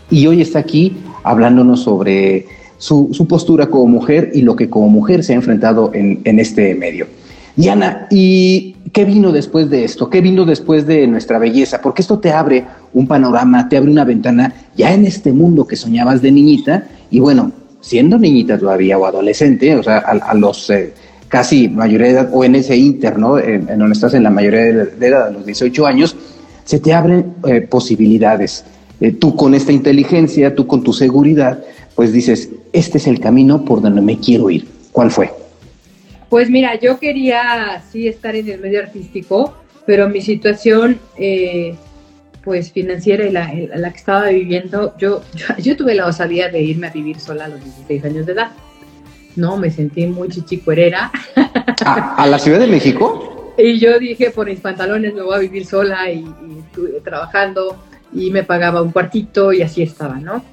y hoy está aquí hablándonos sobre su, postura como mujer y lo que como mujer se ha enfrentado en, este medio. Diana, ¿y qué vino después de esto? ¿Qué vino después de nuestra belleza? Porque esto te abre un panorama, te abre una ventana ya en este mundo que soñabas de niñita y bueno, siendo niñita todavía o adolescente, o sea, a, los eh, casi mayoría de edad o en ese inter, ¿no? En, donde estás en la mayoría de edad, a los 18 años, se te abren eh, posibilidades. Eh, tú con esta inteligencia, tú con tu seguridad, pues dices, este es el camino por donde me quiero ir. ¿Cuál fue? Pues mira, yo quería sí estar en el medio artístico, pero mi situación eh, pues financiera y la, la que estaba viviendo, yo, yo, tuve la osadía de irme a vivir sola a los 16 años de edad. No, me sentí muy chichicuerera. ¿A, ¿A, la Ciudad de México? Y yo dije, por mis pantalones me voy a vivir sola y, y estuve trabajando y me pagaba un cuartito y así estaba, ¿no?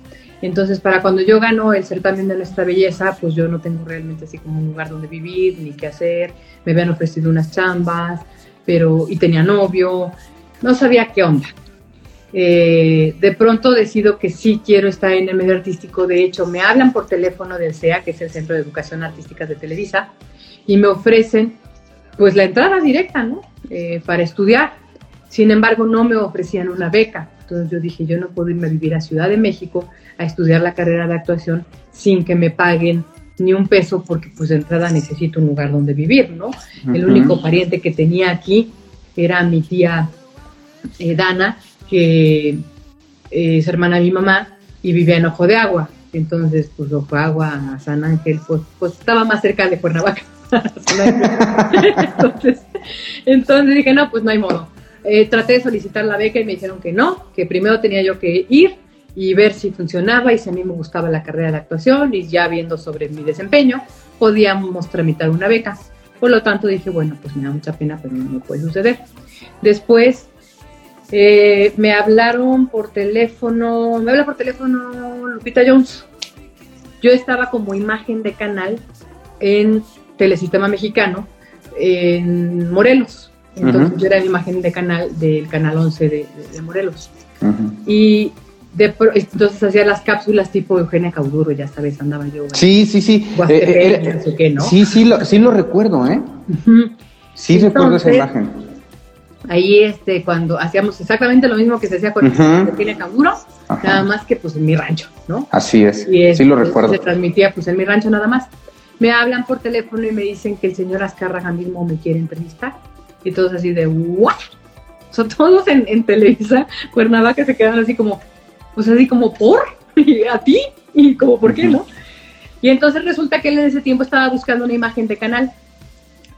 Entonces, para cuando yo gano el certamen de nuestra belleza, pues yo no tengo realmente así como un lugar donde vivir, ni qué hacer. Me habían ofrecido unas chambas, pero, y tenía novio, no sabía qué onda. Eh, de pronto decido que sí quiero estar en el medio artístico. De hecho, me hablan por teléfono del CEA, que es el Centro de Educación Artística de Televisa, y me ofrecen pues la entrada directa, ¿no? Eh, para estudiar. Sin embargo, no me ofrecían una beca. Entonces yo dije, yo no puedo irme a vivir a Ciudad de México a estudiar la carrera de actuación sin que me paguen ni un peso porque pues de entrada necesito un lugar donde vivir, ¿no? El único pariente que tenía aquí era mi tía eh, Dana, que es hermana de mi mamá y vivía en Ojo de Agua. Entonces, pues Ojo de Agua, San Ángel, pues, pues estaba más cerca de Cuernavaca. entonces, entonces dije, no, pues no hay modo. Eh, traté de solicitar la beca y me dijeron que no, que primero tenía yo que ir y ver si funcionaba y si a mí me gustaba la carrera de actuación y ya viendo sobre mi desempeño, podíamos tramitar una beca. Por lo tanto dije, bueno, pues me da mucha pena, pero no puede suceder. Después eh, me hablaron por teléfono, me habla por teléfono Lupita Jones. Yo estaba como imagen de canal en Telesistema Mexicano, en Morelos. Entonces yo era la imagen de canal del canal 11 de, Morelos. Y de, entonces hacía las cápsulas tipo Eugenia Cauduro, ya sabes, andaba yo. Sí, sí, sí. Eh, eh, sí, sí lo, sí lo recuerdo, ¿eh? Sí recuerdo esa imagen. Ahí, este, cuando hacíamos exactamente lo mismo que se hacía con Eugenia Cauduro, nada más que pues en mi rancho, ¿no? Así es, sí lo recuerdo. Se transmitía pues en mi rancho nada más. Me hablan por teléfono y me dicen que el señor Azcárraga mismo me quiere entrevistar. Y todos así de, ¿what? O sea, todos en, en Televisa, Cuernavaca se quedan así como, pues así como, ¿por? ¿A ti? Y como, ¿por qué no? Y entonces resulta que él en ese tiempo estaba buscando una imagen de canal,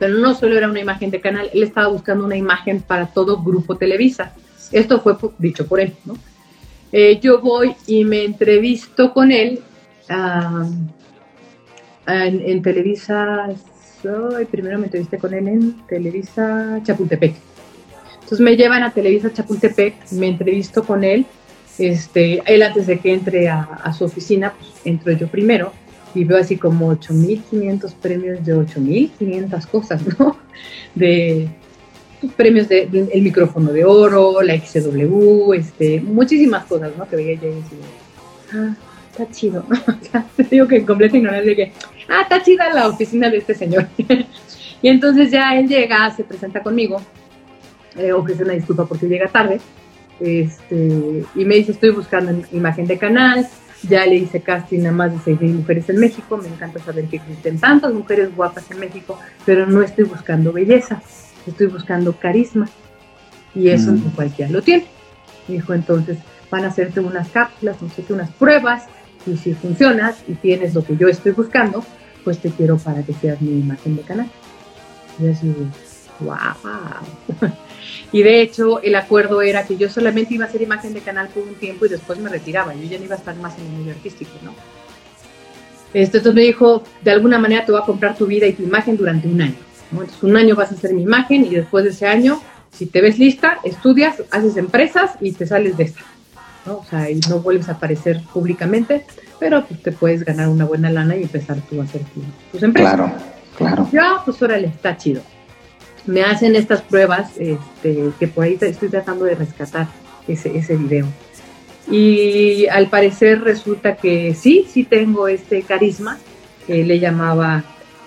pero no solo era una imagen de canal, él estaba buscando una imagen para todo Grupo Televisa. Esto fue dicho por él, ¿no? Eh, yo voy y me entrevisto con él en, Televisa, soy, primero me entrevisté con él en Televisa Chapultepec. Entonces me llevan a Televisa Chapultepec, me entrevisto con él este, él antes de que entre a, su oficina, pues entro yo primero y veo así como 8.500 premios de 8.500 cosas, ¿no? De premios de, el micrófono de oro, la XW, este, muchísimas cosas, ¿no? Que veía yo y decía, ah, está chido. Te digo que en completa ignorancia de que, ah, está chida la oficina de este señor. y entonces ya él llega, se presenta conmigo, ofrece una disculpa porque llega tarde este, y me dice, estoy buscando imagen de canal, ya le hice casting a más de 6.000 mujeres en México, me encanta saber que existen tantas mujeres guapas en México, pero no estoy buscando belleza, estoy buscando carisma. Y eso mm. cualquiera lo tiene. dijo, entonces van a hacerte unas cápsulas, unas pruebas, y si funcionas y tienes lo que yo estoy buscando, pues te quiero para que seas mi imagen de canal. Y así, wow. Y de hecho, el acuerdo era que yo solamente iba a hacer imagen de canal por un tiempo y después me retiraba. Yo ya no iba a estar más en el medio artístico, ¿no? Este, entonces me dijo, de alguna manera te voy a comprar tu vida y tu imagen durante un año. Entonces, un año vas a hacer mi imagen y después de ese año, si te ves lista, estudias, haces empresas y te sales de esta. ¿no? O sea, y no vuelves a aparecer públicamente, pero pues, te puedes ganar una buena lana y empezar tú a hacer tus empresas. Claro, claro. Ya, pues órale, está chido me hacen estas pruebas, este, que por ahí estoy tratando de rescatar ese, ese video. Y al parecer resulta que sí, sí tengo este carisma, que le llamaba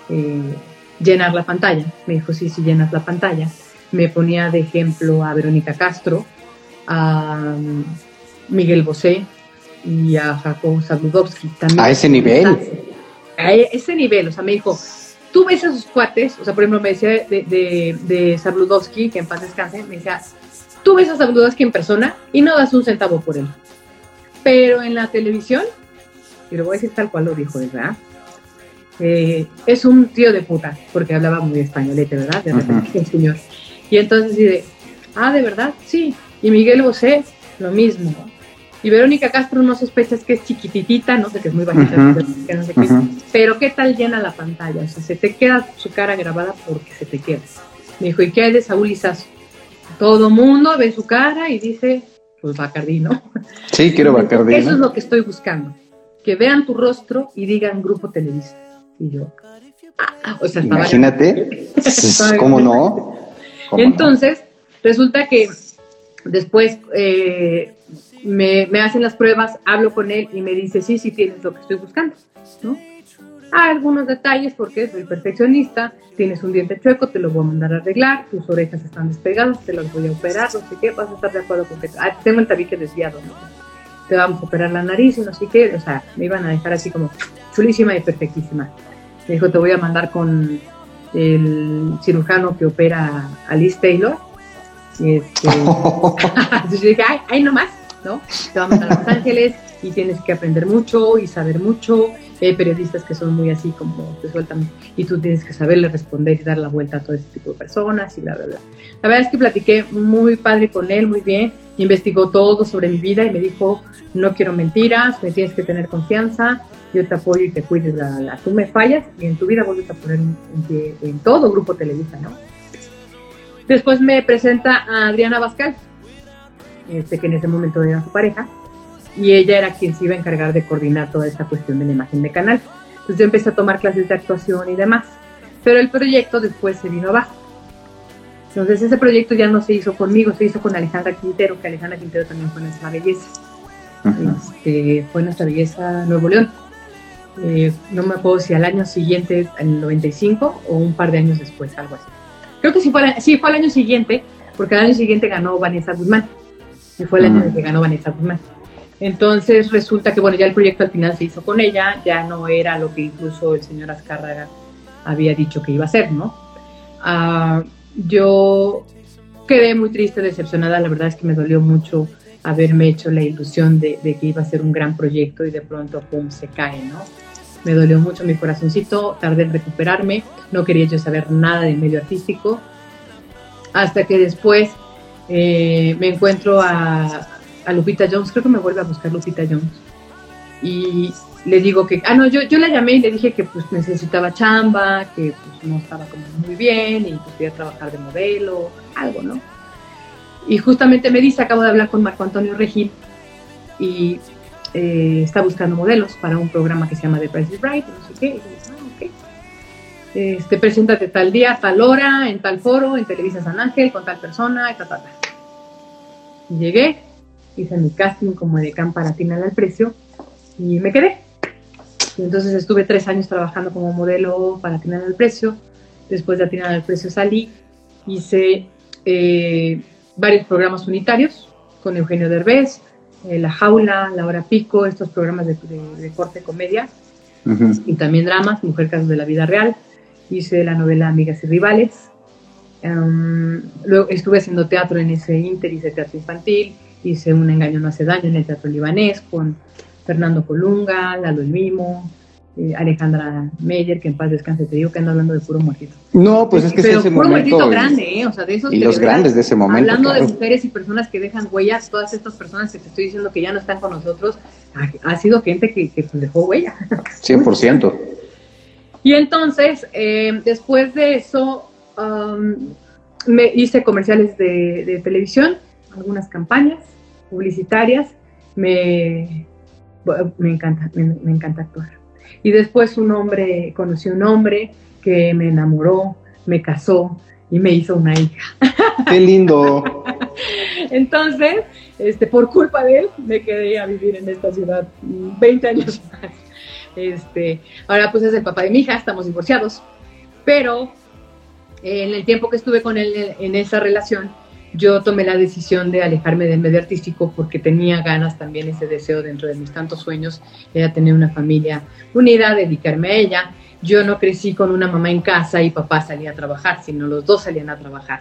eh, llenar la pantalla. Me dijo, sí, sí, llenas la pantalla. Me ponía de ejemplo a Verónica Castro, a um, Miguel Bosé y a Jacob Zabludowski. También a ese nivel. A ese nivel, o sea, me dijo, tú ves a sus cuates, o sea, por ejemplo, me decía de, de, de que en paz descanse, me decía, tú ves a Sabludowski en persona y no das un centavo por él. Pero en la televisión, y lo voy a decir tal cual lo dijo, ¿verdad? Eh, es un tío de puta, porque hablaba muy españolete, ¿verdad? De repente, el señor. Y entonces dice, ah, ¿de verdad? Sí. Y Miguel Bosé, lo mismo. Y Verónica Castro no sospechas que es chiquititita, no sé que es muy bajita, no sé qué, pero qué tal llena la pantalla, o sea, se te queda su cara grabada porque se te queda. Me dijo, ¿y qué hay de Saúl Izazo? Todo mundo ve su cara y dice, pues Bacardí, ¿no? Sí, quiero Bacardí. Eso es lo que estoy buscando, que vean tu rostro y digan Grupo Televisa. Y yo, ah, o sea, Imagínate, ¿cómo no? Entonces, resulta que después eh, me, hacen las pruebas, hablo con él y me dice, sí, sí tienes lo que estoy buscando, ¿no? Algunos detalles porque soy perfeccionista, tienes un diente chueco, te lo voy a mandar a arreglar, tus orejas están despegadas, te las voy a operar, no sé qué, vas a estar de acuerdo con que ah, tengo el tabique desviado, ¿no? te vamos a operar la nariz y no sé qué, o sea, me iban a dejar así como chulísima y perfectísima. Me dijo, te voy a mandar con el cirujano que opera a Liz Taylor. Y este, entonces yo dije, ay, ay, nomás, ¿no? Te vamos a Los Ángeles y tienes que aprender mucho y saber mucho. Hay periodistas que son muy así como te sueltan y tú tienes que saberle responder y dar la vuelta a todo este tipo de personas y bla, bla, bla. La verdad es que platiqué muy padre con él, muy bien. Investigó todo sobre mi vida y me dijo, no quiero mentiras, me tienes que tener confianza, yo te apoyo y te cuides, la, la, tú me fallas y en tu vida vuelves a poner en, en, todo Grupo Televisa, ¿no? Después me presenta a Adriana Bascal, este, que en ese momento era su pareja, y ella era quien se iba a encargar de coordinar toda esta cuestión de la imagen de canal. Entonces yo empecé a tomar clases de actuación y demás, pero el proyecto después se vino abajo. Entonces ese proyecto ya no se hizo conmigo, se hizo con Alejandra Quintero, que Alejandra Quintero también fue nuestra belleza. Este, fue nuestra belleza Nuevo León. Eh, no me acuerdo si al año siguiente, en el 95, o un par de años después, algo así. Creo que sí fue, sí fue al año siguiente, porque al año siguiente ganó Vanessa Guzmán. Y fue el año en que ganó Vanessa Guzmán. Entonces resulta que, bueno, ya el proyecto al final se hizo con ella, ya no era lo que incluso el señor Azcárraga había dicho que iba a ser, ¿no? Ah, yo quedé muy triste, decepcionada, la verdad es que me dolió mucho haberme hecho la ilusión de, que iba a ser un gran proyecto y de pronto, pum, se cae, ¿no? Me dolió mucho mi corazoncito, tardé en recuperarme, no quería yo saber nada del medio artístico, hasta que después eh, me encuentro a, Lupita Jones, creo que me vuelve a buscar Lupita Jones, y le digo que, ah, no, yo, yo la llamé y le dije que pues necesitaba chamba, que pues no estaba muy bien y que quería trabajar de modelo, algo, ¿no? Y justamente me dice, acabo de hablar con Marco Antonio Regil y eh, está buscando modelos para un programa que se llama The Price is Right, no sé qué. Este, preséntate tal día, tal hora, en tal foro, en Televisa San Ángel, con tal persona, tal. Llegué, hice mi casting como de para atinar al precio y me quedé. Y entonces estuve tres años trabajando como modelo para atinar al precio. Después de atinar al precio salí, hice eh, varios programas unitarios con Eugenio Derbez, eh, La Jaula, La Hora Pico, estos programas de, corte comedia y también dramas, Mujer Casos de la Vida Real. Hice la novela Amigas y Rivales. Em, luego estuve haciendo teatro en ese inter, hice teatro infantil, hice Un engaño no hace daño en el teatro libanés con Fernando Colunga, Lalo El Mimo, eh, Alejandra Meyer, que en paz descanse, te digo que ando hablando de puro muertito. No, pues es que Pero es ese puro momento. grande, ¿eh? O sea, de esos y los grandes de ese momento. Hablando de mujeres y personas que dejan huellas, todas estas personas que te estoy diciendo que ya no están con nosotros, ha, sido gente que, que pues, dejó huella. 100%. Y entonces, eh, después de eso, um, me hice comerciales de, de televisión, algunas campañas publicitarias, me, me encanta, me encanta actuar. Y después un hombre, conocí un hombre que me enamoró, me casó y me hizo una hija. ¡Qué lindo! Entonces, este, por culpa de él, me quedé a vivir en esta ciudad 20 años más. Este, ahora pues es el papá de mi hija, estamos divorciados, pero en el tiempo que estuve con él en esa relación, yo tomé la decisión de alejarme del medio artístico porque tenía ganas también ese deseo dentro de mis tantos sueños, era tener una familia unida, dedicarme a ella. Yo no crecí con una mamá en casa y papá salía a trabajar, sino los dos salían a trabajar.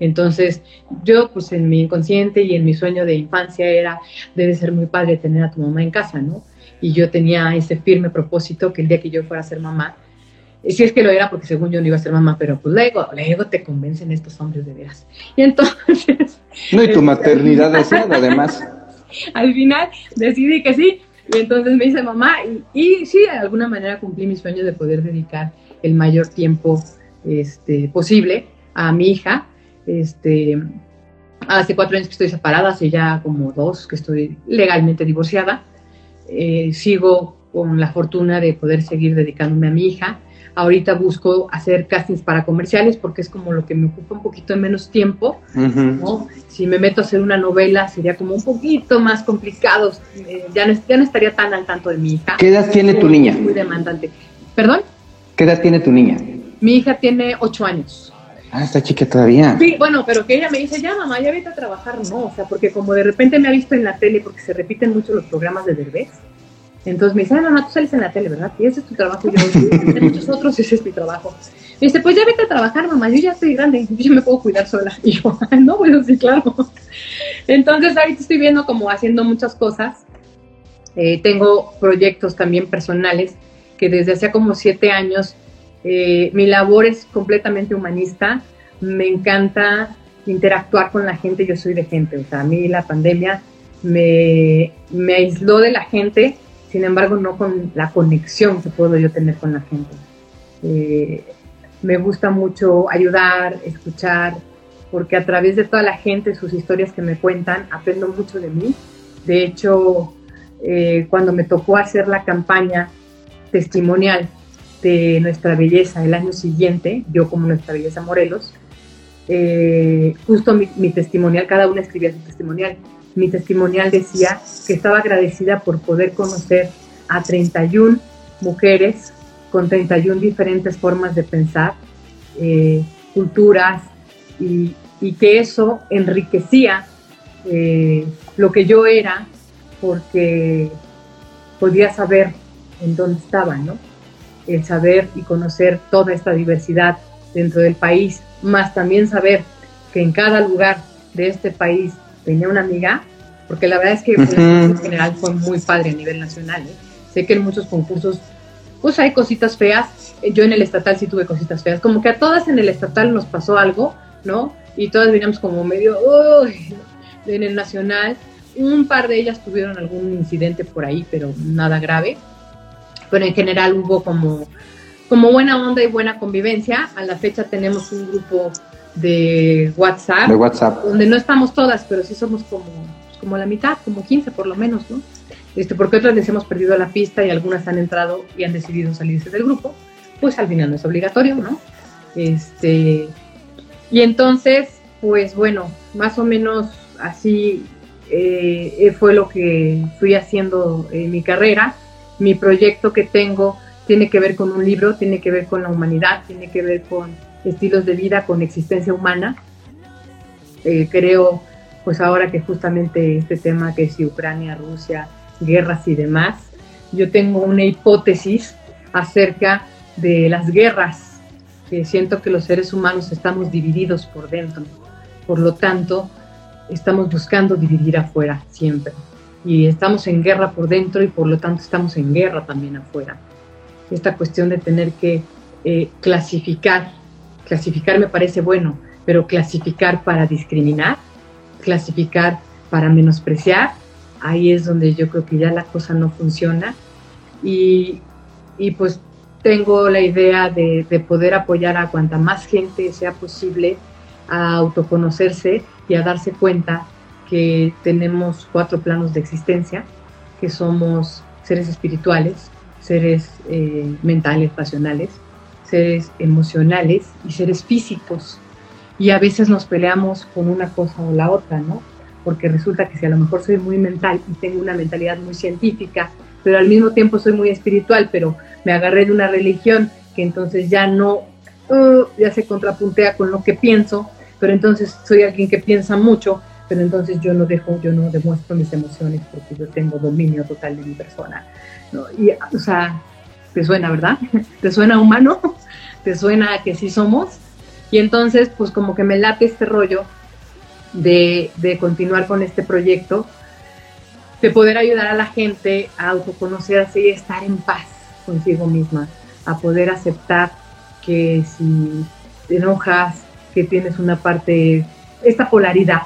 Entonces, yo pues en mi inconsciente y en mi sueño de infancia era, debe ser muy padre tener a tu mamá en casa, ¿no? Y yo tenía ese firme propósito que el día que yo fuera a ser mamá, si es que lo era porque según yo no iba a ser mamá, pero pues luego, luego te convencen estos hombres de veras. Y entonces... No, y tu maternidad deseada además. Al final decidí que sí, y entonces me hice mamá y, y, sí, de alguna manera cumplí mi sueño de poder dedicar el mayor tiempo este, posible a mi hija. Este, hace cuatro años que estoy separada, hace ya como dos que estoy legalmente divorciada. Eh, sigo con la fortuna de poder seguir dedicándome a mi hija. Ahorita busco hacer castings para comerciales porque es como lo que me ocupa un poquito de menos tiempo. Si me meto a hacer una novela sería como un poquito más complicado. Eh, ya, no, ya no estaría tan al tanto de mi hija. ¿Qué edad tiene tu niña? Muy demandante. ¿Perdón? ¿Qué edad tiene tu niña? Mi hija tiene ocho años. Ah, está chica todavía. Sí, bueno, pero que ella me dice, ya mamá, ya vete a trabajar, no, o sea, porque como de repente me ha visto en la tele, porque se repiten mucho los programas de Derbez, entonces me dice, ah, mamá, tú sales en la tele, ¿verdad? Y ese es tu trabajo. Yo, muchos otros, ese es mi trabajo. Me dice, pues ya vete a trabajar, mamá, yo ya estoy grande, yo me puedo cuidar sola. Y yo, no, bueno, sí, claro. Entonces ahorita estoy viendo como haciendo muchas cosas. Eh, tengo proyectos también personales que desde hace como siete años eh, mi labor es completamente humanista, me encanta interactuar con la gente, yo soy de gente, o sea, a mí la pandemia me, me aisló de la gente, sin embargo no con la conexión que puedo yo tener con la gente. Eh, me gusta mucho ayudar, escuchar, porque a través de toda la gente, sus historias que me cuentan, aprendo mucho de mí. De hecho, eh, cuando me tocó hacer la campaña testimonial de Nuestra Belleza el año siguiente, yo como Nuestra Belleza Morelos, eh, justo mi, testimonial, cada una escribía su testimonial. Mi testimonial decía que estaba agradecida por poder conocer a 31 mujeres con 31 diferentes formas de pensar, eh, culturas, y, y, que eso enriquecía eh, lo que yo era porque podía saber en dónde estaba, ¿no? El saber y conocer toda esta diversidad dentro del país, más también saber que en cada lugar de este país tenía una amiga, porque la verdad es que en general fue muy padre a nivel nacional. ¿eh? Sé que en muchos concursos pues hay cositas feas, yo en el estatal sí tuve cositas feas, como que a todas en el estatal nos pasó algo, ¿no? Y todas veníamos como medio, uy, en el nacional, un par de ellas tuvieron algún incidente por ahí, pero nada grave pero en general hubo como, como buena onda y buena convivencia. A la fecha tenemos un grupo de WhatsApp, de WhatsApp. donde no estamos todas, pero sí somos como, como la mitad, como 15 por lo menos, ¿no? Este, porque otras les hemos perdido la pista y algunas han entrado y han decidido salirse del grupo, pues al final no es obligatorio, ¿no? Este, y entonces, pues bueno, más o menos así eh, fue lo que fui haciendo en mi carrera mi proyecto que tengo tiene que ver con un libro, tiene que ver con la humanidad, tiene que ver con estilos de vida, con existencia humana. Eh, creo, pues ahora que justamente este tema que es Ucrania, Rusia, guerras y demás, yo tengo una hipótesis acerca de las guerras, que siento que los seres humanos estamos divididos por dentro, por lo tanto, estamos buscando dividir afuera siempre y estamos en guerra por dentro y por lo tanto estamos en guerra también afuera. Esta cuestión de tener que eh, clasificar, clasificar me parece bueno, pero clasificar para discriminar, clasificar para menospreciar, ahí es donde yo creo que ya la cosa no funciona y, y pues tengo la idea de, de poder apoyar a cuanta más gente sea posible a autoconocerse y a darse cuenta que tenemos cuatro planos de existencia, que somos seres espirituales, seres eh, mentales, racionales, seres emocionales y seres físicos. Y a veces nos peleamos con una cosa o la otra, ¿no? Porque resulta que si a lo mejor soy muy mental y tengo una mentalidad muy científica, pero al mismo tiempo soy muy espiritual, pero me agarré de una religión que entonces ya no, uh, ya se contrapuntea con lo que pienso, pero entonces soy alguien que piensa mucho, pero entonces yo no dejo, yo no demuestro mis emociones porque yo tengo dominio total de mi persona. ¿no? Y, o sea, te suena, ¿verdad? ¿Te suena humano? ¿Te suena que sí somos? Y entonces, pues como que me late este rollo de, de continuar con este proyecto, de poder ayudar a la gente a autoconocerse y estar en paz consigo misma. a poder aceptar que si te enojas, que tienes una parte, esta polaridad,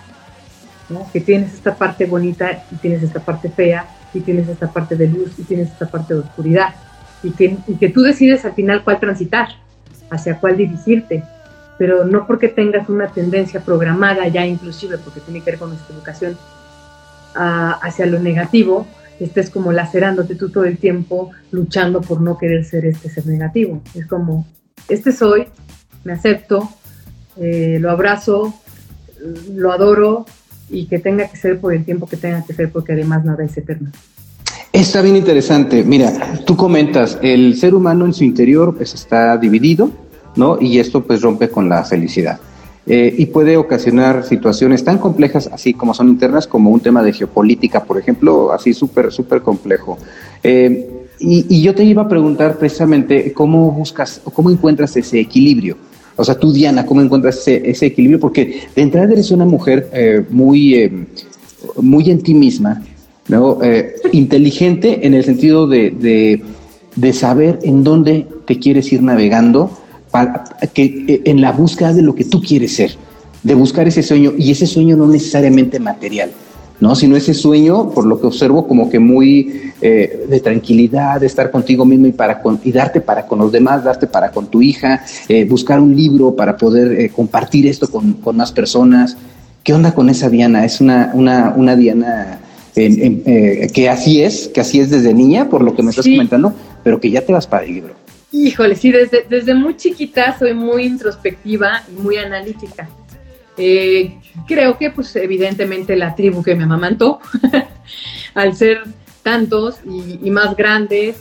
que tienes esta parte bonita y tienes esta parte fea, y tienes esta parte de luz y tienes esta parte de oscuridad, y que, tú decides al final cuál transitar, hacia cuál dirigirte, pero no porque tengas una tendencia programada ya inclusive, porque tiene que ver con nuestra educación, hacia lo negativo, estés como lacerándote tú todo el tiempo luchando por no querer ser este ser negativo. Es como, este soy, me acepto, eh, lo abrazo, lo adoro y que tenga que ser por el tiempo que tenga que ser porque además nada es eterno. Está bien interesante. Mira, tú comentas, el ser humano en su interior pues, está dividido, ¿no? Y esto pues rompe con la felicidad. Eh, y puede ocasionar situaciones tan complejas, así como son internas, como un tema de geopolítica, por ejemplo, así súper, súper complejo. Eh, y, yo te iba a preguntar precisamente cómo buscas o cómo encuentras ese equilibrio. O sea, tú, Diana, ¿cómo encuentras ese, equilibrio? Porque de entrada eres una mujer eh, muy, muy en ti misma, ¿no? inteligente en el sentido de, de, saber en dónde te quieres ir navegando que, eh, en la búsqueda de lo que tú quieres ser, de buscar ese sueño, y ese sueño no necesariamente material, ¿no? Sino ese sueño, por lo que observo, como que muy eh, de tranquilidad, de estar contigo mismo y, para y darte para con los demás, darte para con tu hija, eh, buscar un libro para poder compartir esto con, con, más personas. ¿Qué onda con esa Diana? Es una, una, una Diana que así es, que así es desde niña, por lo que me estás comentando, pero que ya te vas para el libro. Híjole, sí, desde, desde muy chiquita soy muy introspectiva y muy analítica. Eh, creo que, pues, evidentemente la tribu que me amamantó, al ser tantos y, más grandes,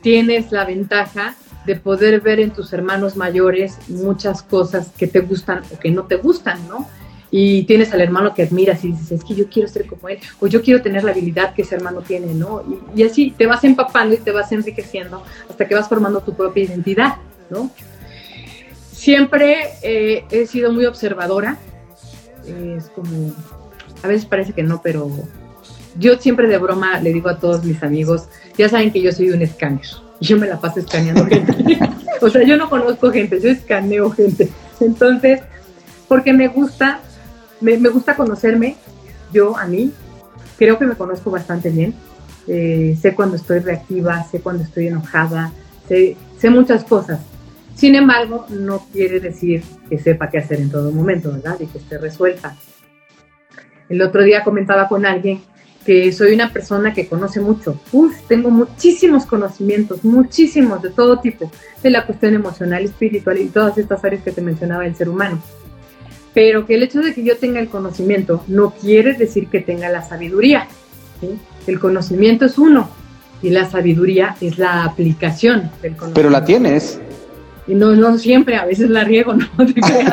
tienes la ventaja de poder ver en tus hermanos mayores muchas cosas que te gustan o que no te gustan, ¿no? y tienes al hermano que admiras y dices, es que yo quiero ser como él, o yo quiero tener la habilidad que ese hermano tiene, ¿no? Y, así te vas empapando y te vas enriqueciendo hasta que vas formando tu propia identidad, ¿no? Siempre eh, he sido muy observadora, es como, a veces parece que no, pero yo siempre de broma le digo a todos mis amigos, ya saben que yo soy un escáner, yo me la paso escaneando gente. o sea, yo no conozco gente, yo escaneo gente. Entonces, porque me gusta me, gusta conocerme, yo a mí, creo que me conozco bastante bien. Eh, sé cuando estoy reactiva, sé cuando estoy enojada, sé, sé muchas cosas. Sin embargo, no quiere decir que sepa qué hacer en todo momento, ¿verdad? Y que esté resuelta. El otro día comentaba con alguien que soy una persona que conoce mucho. Uf, tengo muchísimos conocimientos, muchísimos de todo tipo, de la cuestión emocional, espiritual y todas estas áreas que te mencionaba el ser humano pero que el hecho de que yo tenga el conocimiento no quiere decir que tenga la sabiduría. El conocimiento es uno y la sabiduría es la aplicación del conocimiento. Pero la tienes. Y no, no siempre, a veces la riego, ¿no?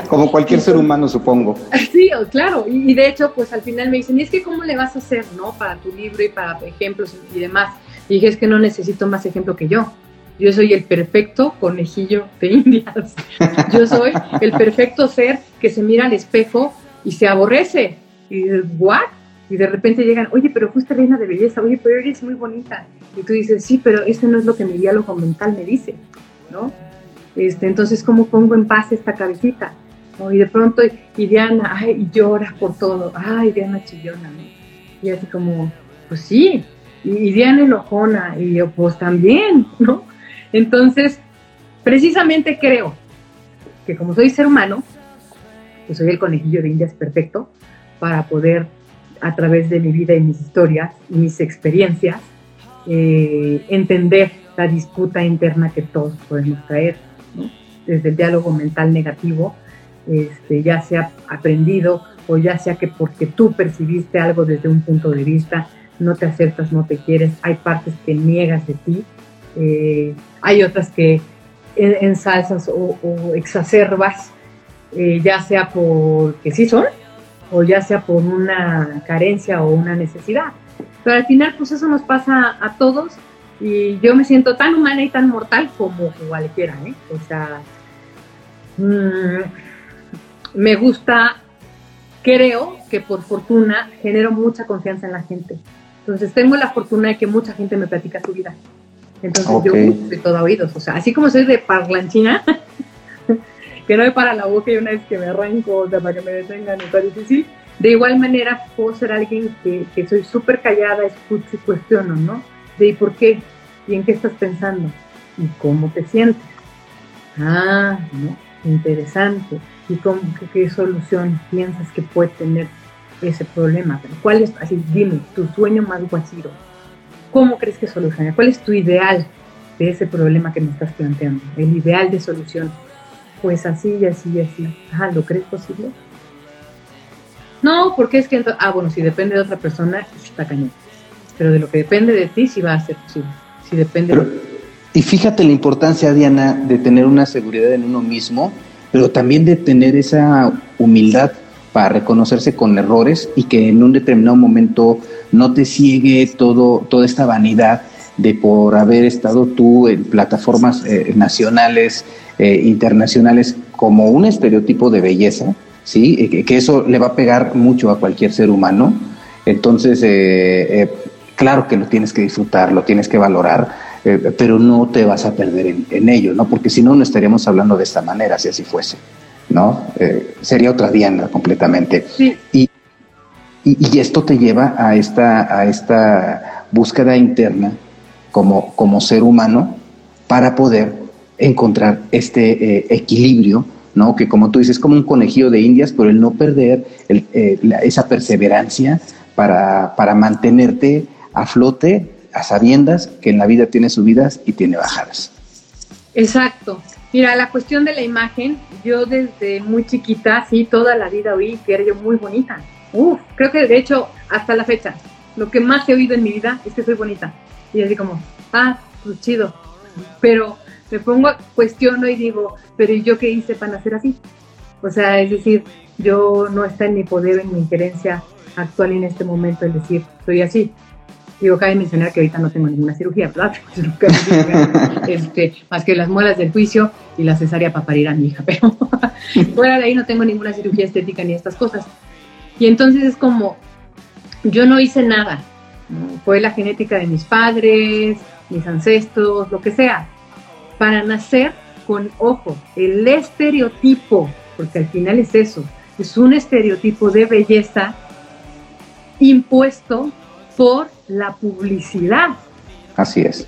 Como cualquier ser humano, supongo. Sí, claro. Y, de hecho, pues al final me dicen, ¿y es que cómo le vas a hacer, no? Para tu libro y para ejemplos y demás. Y dije, es que no necesito más ejemplo que yo. Yo soy el perfecto conejillo de indias. Yo soy el perfecto ser que se mira al espejo y se aborrece. Y dices, ¿what? Y de repente llegan, oye, pero fuiste reina de belleza, oye, pero eres muy bonita. Y tú dices, sí, pero eso no es lo que mi diálogo mental me dice, ¿no? Este, entonces, ¿cómo pongo en paz esta cabecita? Y de pronto, y Diana, ay, llora por todo, ay, Diana chillona, ¿no? Y así como, pues sí, y, Diana enojona, y yo, pues también, ¿no? Entonces, precisamente creo que como soy ser humano, pues soy el conejillo de Indias perfecto para poder, a través de mi vida y mis historias y mis experiencias, eh, entender la disputa interna que todos podemos traer, desde el diálogo mental negativo, este, ya sea aprendido o ya sea que porque tú percibiste algo desde un punto de vista, no te aceptas, no te quieres, hay partes que niegas de ti, eh, hay otras que ensalzas o, exacerbas, eh, ya sea porque sí son, o ya sea por una carencia o una necesidad. Pero al final, pues eso nos pasa a todos y yo me siento tan humana y tan mortal como cualquiera, ¿eh? O sea, mm, me gusta, creo que por fortuna genero mucha confianza en la gente. Entonces tengo la fortuna de que mucha gente me platica su vida Entonces yo soy todo oídos, o sea, así como soy de parlanchina, que no me para la boca y una vez que me arranco, o sea, para que me detengan está difícil, de igual manera puedo ser alguien que, que soy súper callada, escucho y cuestiono, ¿no? De ¿y por qué? ¿Y en qué estás pensando? ¿Y cómo te sientes? Ah, ¿no? Interesante. ¿Y cómo, qué, solución piensas que puede tener ese problema? ¿Cuál es, así, dime, tu sueño más guachiro? ¿Cómo crees que soluciona? ¿Cuál es tu ideal de ese problema que me estás planteando? El ideal de solución. Pues así y así y así. Ah, ¿lo crees posible? No, porque es que, ah, bueno, si depende de otra persona, está cañón. Pero de lo que depende de ti, sí va a ser posible. Si depende Y fíjate la importancia, Diana, de tener una seguridad en uno mismo, pero también de tener esa humildad para reconocerse con errores y que en un determinado momento no te ciegue todo, toda esta vanidad de por haber estado tú en plataformas eh, nacionales, eh, internacionales, como un estereotipo de belleza, ¿sí? que, eso le va a pegar mucho a cualquier ser humano. Entonces, eh, claro que lo tienes que disfrutar, lo tienes que valorar, pero no te vas a perder en, ello, ¿no? Porque si no, no estaríamos hablando de esta manera, si así fuese, ¿no? sería otra Diana completamente. Y, y, esto te lleva a esta, a esta búsqueda interna como, como ser humano para poder encontrar este eh, equilibrio, ¿no? Que como tú dices, como un conejillo de indias, pero el no perder eh, esa perseverancia para, para mantenerte a flote, a sabiendas que en la vida tiene subidas y tiene bajadas. Exacto. Mira, la cuestión de la imagen, yo desde muy chiquita, sí, toda la vida oí que era yo muy bonita. Uf, creo que de hecho, hasta la fecha, lo que más he oído en mi vida es que soy bonita. Y así como, ah, pues chido. Pero me pongo, cuestiono y digo, pero ¿y yo qué hice para nacer así? O sea, es decir, yo no está en mi poder, en mi injerencia actual en este momento el decir, soy así. Digo, cabe mencionar que ahorita no tengo ninguna cirugía, ¿verdad? este, más que las muelas del juicio y la cesárea para parir a mi hija, pero fuera de ahí no tengo ninguna cirugía estética ni estas cosas. Y entonces es como, yo no hice nada, fue la genética de mis padres, mis ancestros, lo que sea, para nacer con, ojo, el estereotipo, porque al final es eso, es un estereotipo de belleza impuesto por la publicidad. Así es.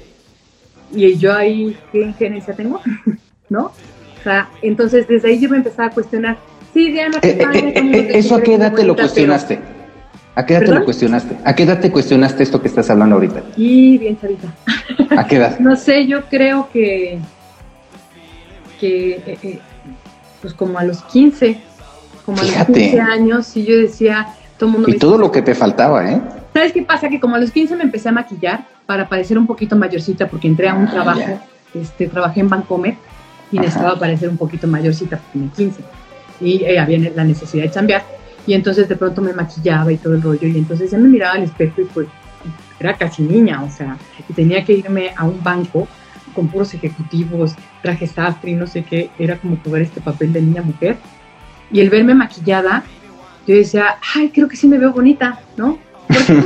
Y yo ahí, ¿qué injerencia tengo? ¿No? O sea, entonces desde ahí yo me empezaba a cuestionar, Sí, Diana, eh, eh, eh, ¿Eso a qué edad te lo cuestionaste? ¿A qué edad te lo cuestionaste? ¿A qué edad te cuestionaste esto que estás hablando ahorita? Y bien chavita. ¿A qué edad? no sé, yo creo que, que pues como a los 15, como a los 15 años, y yo decía, todo mundo... Y todo lo que te faltaba, ¿eh? ¿Sabes qué pasa? Que como a los 15 me empecé a maquillar para parecer un poquito mayorcita, porque entré a un ah, trabajo, este, trabajé en Bancomer y necesitaba parecer un poquito mayorcita, porque tenía 15 y eh, había la necesidad de cambiar. Y entonces de pronto me maquillaba y todo el rollo. Y entonces ya me miraba al espejo y pues era casi niña, o sea, y tenía que irme a un banco con puros ejecutivos, traje sastre y no sé qué, era como jugar este papel de niña mujer. Y el verme maquillada, yo decía, ay, creo que sí me veo bonita, ¿no?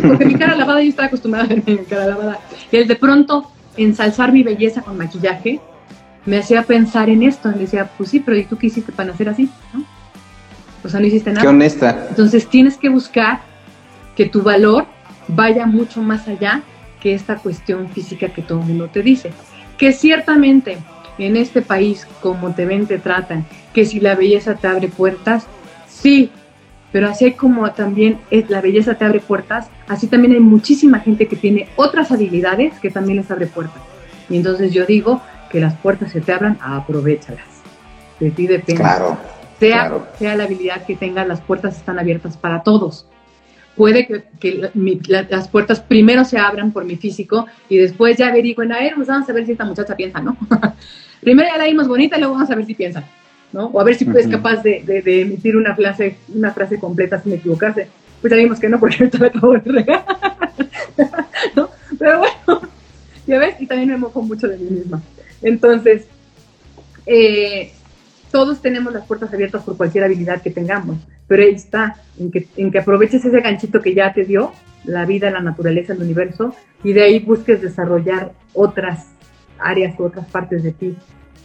Porque, mi cara lavada, yo estaba acostumbrada a verme mi cara lavada. Y el de pronto ensalzar mi belleza con maquillaje, me hacía pensar en esto. Y decía, pues sí, pero ¿y tú qué hiciste para nacer así? ¿No? O sea, no hiciste nada. Qué honesta. Entonces tienes que buscar que tu valor vaya mucho más allá que esta cuestión física que todo el mundo te dice. Que ciertamente en este país, como te ven, te tratan, que si la belleza te abre puertas, sí, pero así como también es, la belleza te abre puertas, así también hay muchísima gente que tiene otras habilidades que también les abre puertas. Y entonces yo digo, que las puertas se te abran, aprovechalas. De ti depende. Claro. Sea, sea la habilidad que tengas, las puertas están abiertas para todos. Puede que, las puertas primero se abran por mi físico y después ya averigüen, a ver, pues vamos a ver si esta muchacha piensa, ¿no? primero ya la vimos bonita y luego vamos a ver si piensa, ¿no? O a ver si es capaz de, emitir una frase, una frase completa sin equivocarse. Pues ya vimos que no, porque ahorita la acabo de regar. ¿no? Pero bueno, ya ves, y también me mojo mucho de mí misma. Entonces, eh, todos tenemos las puertas abiertas por cualquier habilidad que tengamos, pero ahí está, en que, en que aproveches ese ganchito que ya te dio la vida, la naturaleza, el universo, y de ahí busques desarrollar otras áreas u otras partes de ti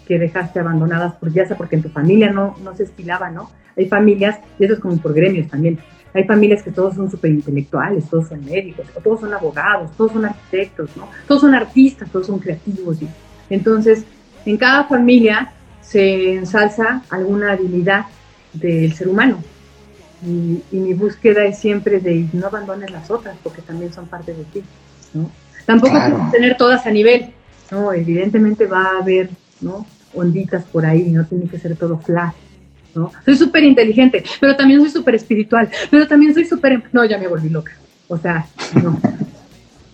que dejaste abandonadas, por, ya sea porque en tu familia no, no se estilaba, ¿no? Hay familias, y eso es como por gremios también, hay familias que todos son súper intelectuales, todos son médicos, todos son abogados, todos son arquitectos, ¿no? Todos son artistas, todos son creativos. Y, entonces, en cada familia se ensalza alguna habilidad del ser humano. Y, mi búsqueda es siempre de no abandones las otras, porque también son parte de ti, ¿no? Tampoco claro. tener todas a nivel, ¿no? Evidentemente va a haber, ¿no? Onditas por ahí, no tiene que ser todo flat, ¿no? Soy súper inteligente, pero también soy súper espiritual, pero también soy súper... Em-, no, ya me volví loca. O sea, no.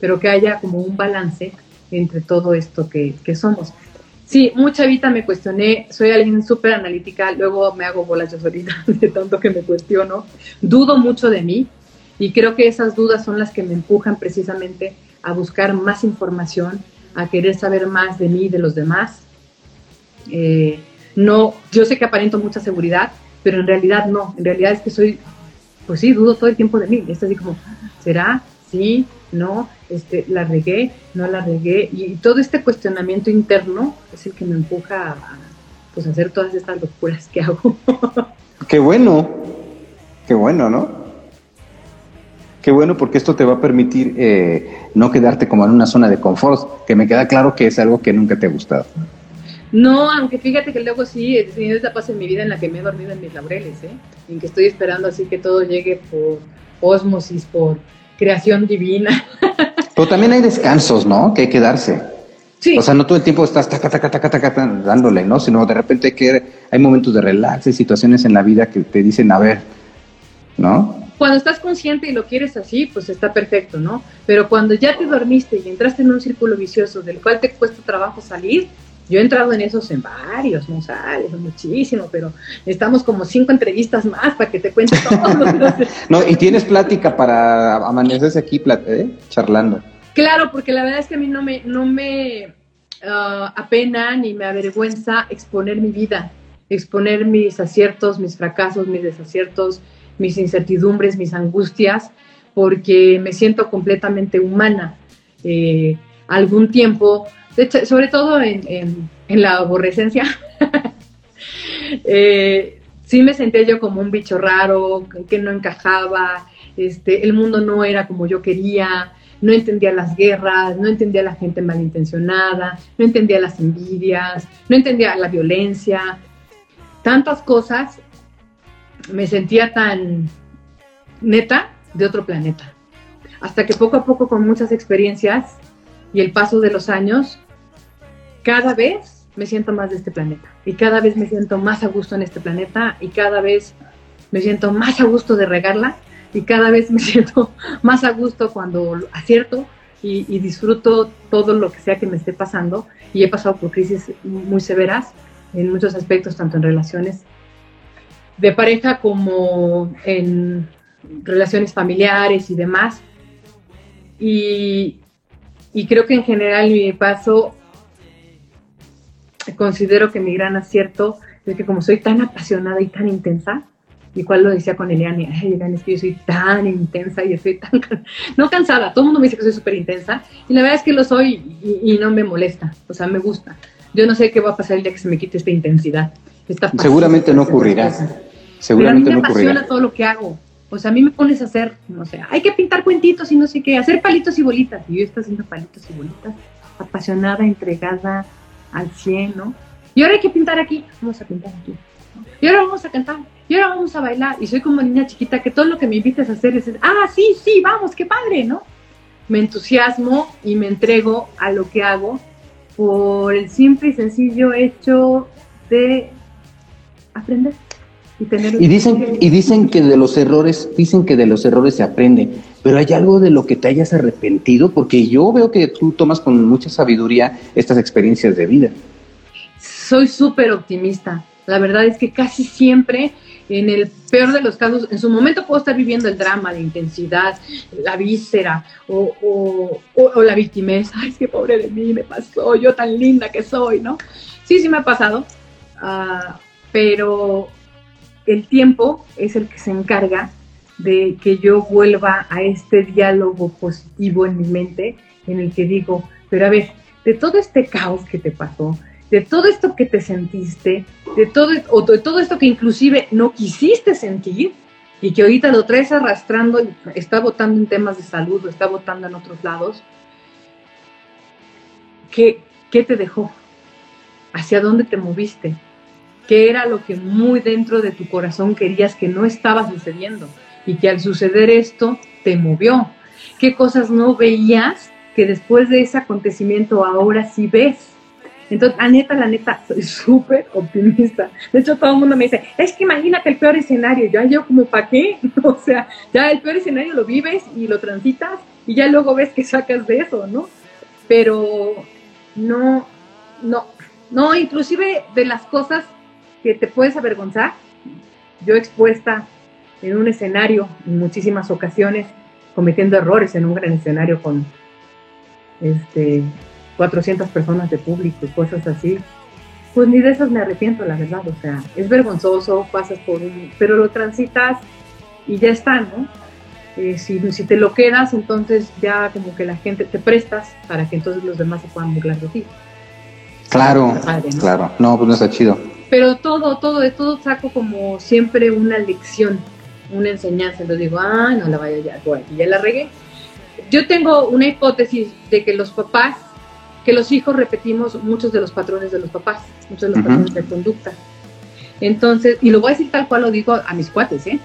pero que haya como un balance entre todo esto que, que somos. Sí, mucha vida me cuestioné, soy alguien súper analítica, luego me hago bolas yo solita de tanto que me cuestiono, dudo mucho de mí y creo que esas dudas son las que me empujan precisamente a buscar más información, a querer saber más de mí y de los demás. Eh, no, yo sé que aparento mucha seguridad, pero en realidad no, en realidad es que soy, pues sí, dudo todo el tiempo de mí, es así como, ¿será? Sí, no, este, la regué, no la regué, y todo este cuestionamiento interno es el que me empuja a pues, hacer todas estas locuras que hago. Qué bueno, qué bueno, ¿no? Qué bueno porque esto te va a permitir eh, no quedarte como en una zona de confort, que me queda claro que es algo que nunca te ha gustado. No, aunque fíjate que luego sí he tenido etapas en mi vida en la que me he dormido en mis laureles, ¿eh? en que estoy esperando así que todo llegue por osmosis, por creación divina. Pero también hay descansos, ¿no? Que hay que darse. Sí. O sea, no todo el tiempo estás taca, taca, taca, taca, dándole, ¿no? Sino de repente hay, que, hay momentos de relax, hay situaciones en la vida que te dicen, a ver, ¿no? Cuando estás consciente y lo quieres así, pues está perfecto, ¿no? Pero cuando ya te dormiste y entraste en un círculo vicioso del cual te cuesta trabajo salir, yo he entrado en esos en varios, no sales, muchísimo, pero estamos como cinco entrevistas más para que te cuente todo. no, y tienes plática para amanecerse aquí ¿eh? charlando. Claro, porque la verdad es que a mí no me, no me uh, apena ni me avergüenza exponer mi vida, exponer mis aciertos, mis fracasos, mis desaciertos, mis incertidumbres, mis angustias, porque me siento completamente humana. Eh, algún tiempo sobre todo en, la aborrecencia, eh, sí me sentía yo como un bicho raro, que no encajaba, este, el mundo no era como yo quería, no entendía las guerras, no entendía la gente malintencionada, no entendía las envidias, no entendía la violencia, tantas cosas, me sentía tan neta de otro planeta. Hasta que poco a poco con muchas experiencias y el paso de los años, cada vez me siento más de este planeta y cada vez me siento más a gusto en este planeta y cada vez me siento más a gusto de regarla y cada vez me siento más a gusto cuando acierto y, disfruto todo lo que sea que me esté pasando y he pasado por crisis muy severas en muchos aspectos, tanto en relaciones de pareja como en relaciones familiares y demás. Y, y creo que en general mi paso considero que mi gran acierto es que como soy tan apasionada y tan intensa, y cual lo decía con Eliane, ay, es que yo soy tan intensa y estoy tan, no cansada, todo el mundo me dice que soy súper intensa, y la verdad es que lo soy y, no me molesta, o sea, me gusta. Yo no sé qué va a pasar el día que se me quite esta intensidad. Seguramente no ocurrirá. Seguramente Pero a mí me apasiona todo lo que hago. Sea, a mí me pones a hacer, no sé, hay que pintar cuentitos y no sé qué, hacer palitos y bolitas. Y yo estoy haciendo palitos y bolitas, apasionada, entregada, al 100, ¿no? Y ahora hay que pintar aquí, vamos a pintar aquí. Y ahora vamos a cantar, y ahora vamos a bailar. Y soy como niña chiquita que todo lo que me invites a hacer es, ah, sí, sí, vamos, qué padre, ¿no? Me entusiasmo y me entrego a lo que hago por el simple y sencillo hecho de aprender. Y, tener y dicen y dicen que de los errores dicen que de los errores se aprende pero hay algo de lo que te hayas arrepentido, porque yo veo que tú tomas con mucha sabiduría estas experiencias de vida. Soy súper optimista. La verdad es que casi siempre, en el peor de los casos, en su momento puedo estar viviendo el drama, la intensidad, la víscera o, la victimez. Ay, es que pobre de mí, me pasó, yo tan linda que soy, ¿no? Sí, sí me ha pasado, ah, pero el tiempo es el que se encarga de que yo vuelva a este diálogo positivo en mi mente en el que digo, pero a ver, de todo este caos que te pasó, de todo esto que te sentiste, de todo, o de todo esto que inclusive no quisiste sentir y que ahorita lo traes arrastrando, está votando en temas de salud, o está votando en otros lados, ¿qué, qué te dejó? ¿Hacia dónde te moviste? ¿Qué era lo que muy dentro de tu corazón querías que no estaba sucediendo? Y que al suceder esto te movió. ¿Qué cosas no veías que después de ese acontecimiento ahora sí ves? Entonces, la neta, la neta, soy súper optimista. De hecho, todo el mundo me dice, es que imagínate el peor escenario. Ya yo como, ¿para qué? o sea, ya el peor escenario lo vives y lo transitas y ya luego ves que sacas de eso, ¿no? Pero no, no, no, inclusive de las cosas que te puedes avergonzar. Yo expuesta en un escenario en muchísimas ocasiones, cometiendo errores en un gran escenario con este 400 personas de público y cosas así, pues ni de esas me arrepiento, la verdad. O sea, es vergonzoso, pasas por un, pero lo transitas y ya está, ¿no? Eh, si, si te lo quedas, entonces ya como que la gente te prestas para que entonces los demás se puedan burlar de ti. Claro, claro. No, pues no está chido. Pero todo, todo, de todo saco como siempre una lección, una enseñanza. Entonces digo, ah, no la vaya ya, bueno, ya la regué. Yo tengo una hipótesis de que los papás que los hijos repetimos muchos de los patrones de los papás, muchos de los patrones de conducta. Entonces, y lo voy a decir tal cual lo digo a mis cuates, ¿eh?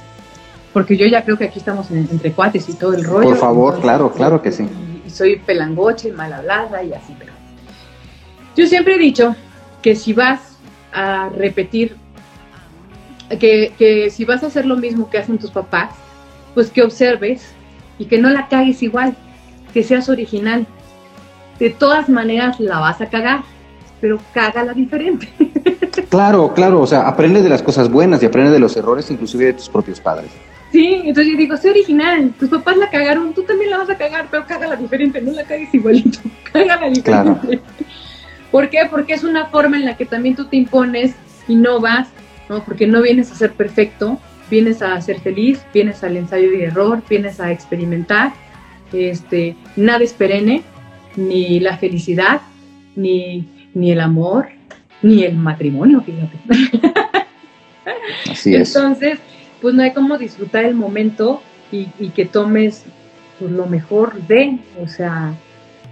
Porque yo ya creo que aquí estamos entre cuates y todo el rollo. Por favor, claro, claro que sí. Y, soy pelangoche, mal hablada y así, pero. Yo siempre he dicho que si vas a repetir, que, que si vas a hacer lo mismo que hacen tus papás, pues que observes y que no la cagues igual, que seas original, de todas maneras la vas a cagar, pero cágala diferente. Claro, claro, o sea, aprende de las cosas buenas y aprende de los errores inclusive de tus propios padres. Sí, entonces yo digo, sé original, tus papás la cagaron, tú también la vas a cagar, pero cágala diferente, no la cagues igualito, cágala diferente. Claro. ¿Por qué? Porque es una forma en la que también tú te impones y no vas, ¿no? Porque no vienes a ser perfecto, vienes a ser feliz, vienes al ensayo y error, vienes a experimentar, este, nada es perenne, ni la felicidad, ni, ni el amor, ni el matrimonio, fíjate. Así es. Entonces, pues no hay como disfrutar el momento y, que tomes pues, lo mejor de, o sea,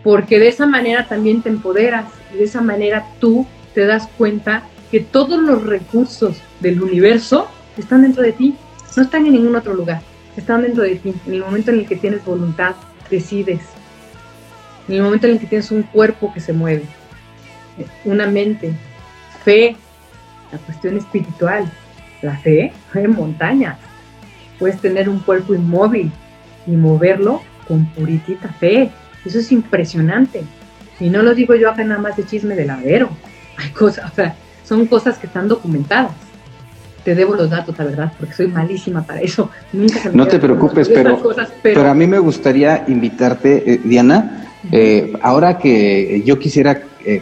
porque de esa manera también te empoderas y de esa manera tú te das cuenta que todos los recursos del universo están dentro de ti, no están en ningún otro lugar, están dentro de ti. En el momento en el que tienes voluntad, decides, en el momento en el que tienes un cuerpo que se mueve, una mente, fe, la cuestión espiritual, la fe en montaña. Puedes tener un cuerpo inmóvil y moverlo con puritita fe. Eso es impresionante. Y no lo digo yo acá nada más de chisme de ladero. Hay cosas, o sea, son cosas que están documentadas. Te debo los datos, la verdad, porque soy malísima para eso. no te preocupes, pero, pero, a mí me gustaría invitarte, eh, Diana, eh, ahora que yo quisiera, eh,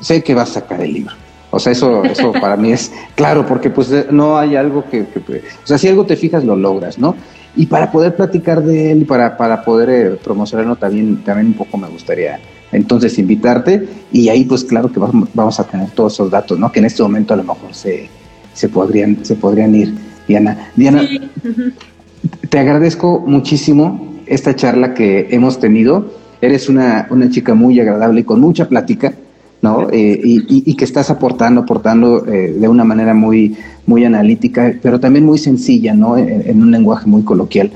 sé que vas a sacar el libro. O sea, eso, eso para mí es claro, porque pues eh, no hay algo que, o sea, si algo te fijas, lo logras, ¿no? Y para poder platicar de él, para, para poder promocionarlo también, también un poco me gustaría entonces invitarte y ahí pues claro que vamos, a tener todos esos datos, ¿no? Que en este momento a lo mejor se, se, podrían, se podrían ir. Diana, Diana, te agradezco muchísimo esta charla que hemos tenido eres una, una chica muy agradable y con mucha plática, ¿no? Eh, y, que estás aportando, aportando eh, de una manera muy, muy analítica, pero también muy sencilla, ¿no? En, un lenguaje muy coloquial.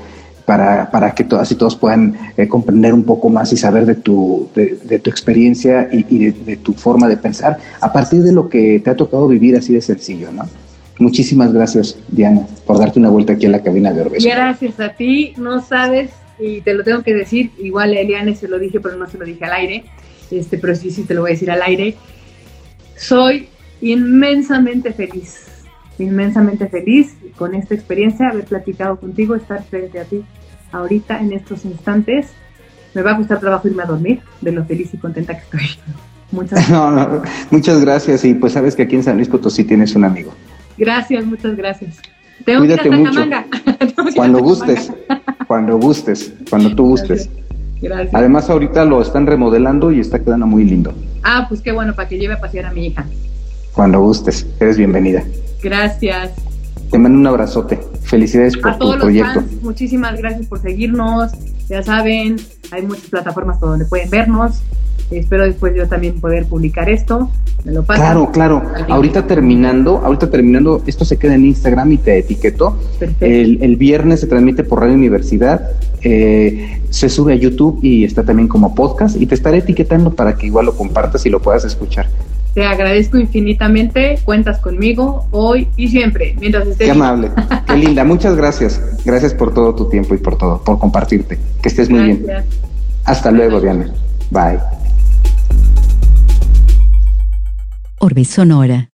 Para, para que así todos puedan eh, comprender un poco más y saber de tu, de, tu experiencia y, de, tu forma de pensar a partir de lo que te ha tocado vivir así de sencillo, ¿no? Muchísimas gracias, Diana, por darte una vuelta aquí a la cabina de Orbeso. Gracias a ti, no sabes y te lo tengo que decir, igual a Eliane se lo dije, pero no se lo dije al aire, este, pero sí, sí te lo voy a decir al aire. Soy inmensamente feliz, inmensamente feliz con esta experiencia, haber platicado contigo, estar frente a ti ahorita en estos instantes. Me va a gustar trabajo irme a dormir de lo feliz y contenta que estoy. Muchas gracias. muchas gracias y pues sabes que aquí en San Luis Potosí tienes un amigo. Gracias, muchas gracias. Tengo Cuídate mucho. Cuando gustes, cuando gustes, cuando tú gustes. Gracias. Además, ahorita lo están remodelando y está quedando muy lindo. Ah, pues qué bueno, para que lleve a pasear a mi hija. Cuando gustes, eres bienvenida. Gracias. Te mando un abrazote. Felicidades por a todos tu los proyecto. fans, muchísimas gracias por seguirnos. Ya saben, hay muchas plataformas por donde pueden vernos. Espero después yo también poder publicar esto. Me lo pasan. Claro, claro. Ahorita terminando, ahorita terminando, esto se queda en Instagram y te etiqueto. Perfecto. El, el viernes se transmite por Radio Universidad, eh, se sube a YouTube y está también como podcast y te estaré etiquetando para que igual lo compartas y lo puedas escuchar. Te agradezco infinitamente. Cuentas conmigo hoy y siempre, mientras estés. Qué amable, qué linda. Muchas gracias. Gracias por todo tu tiempo y por todo, por compartirte. Que estés muy bien. Gracias. Hasta luego, Diana. Bye. Orbe Sonora.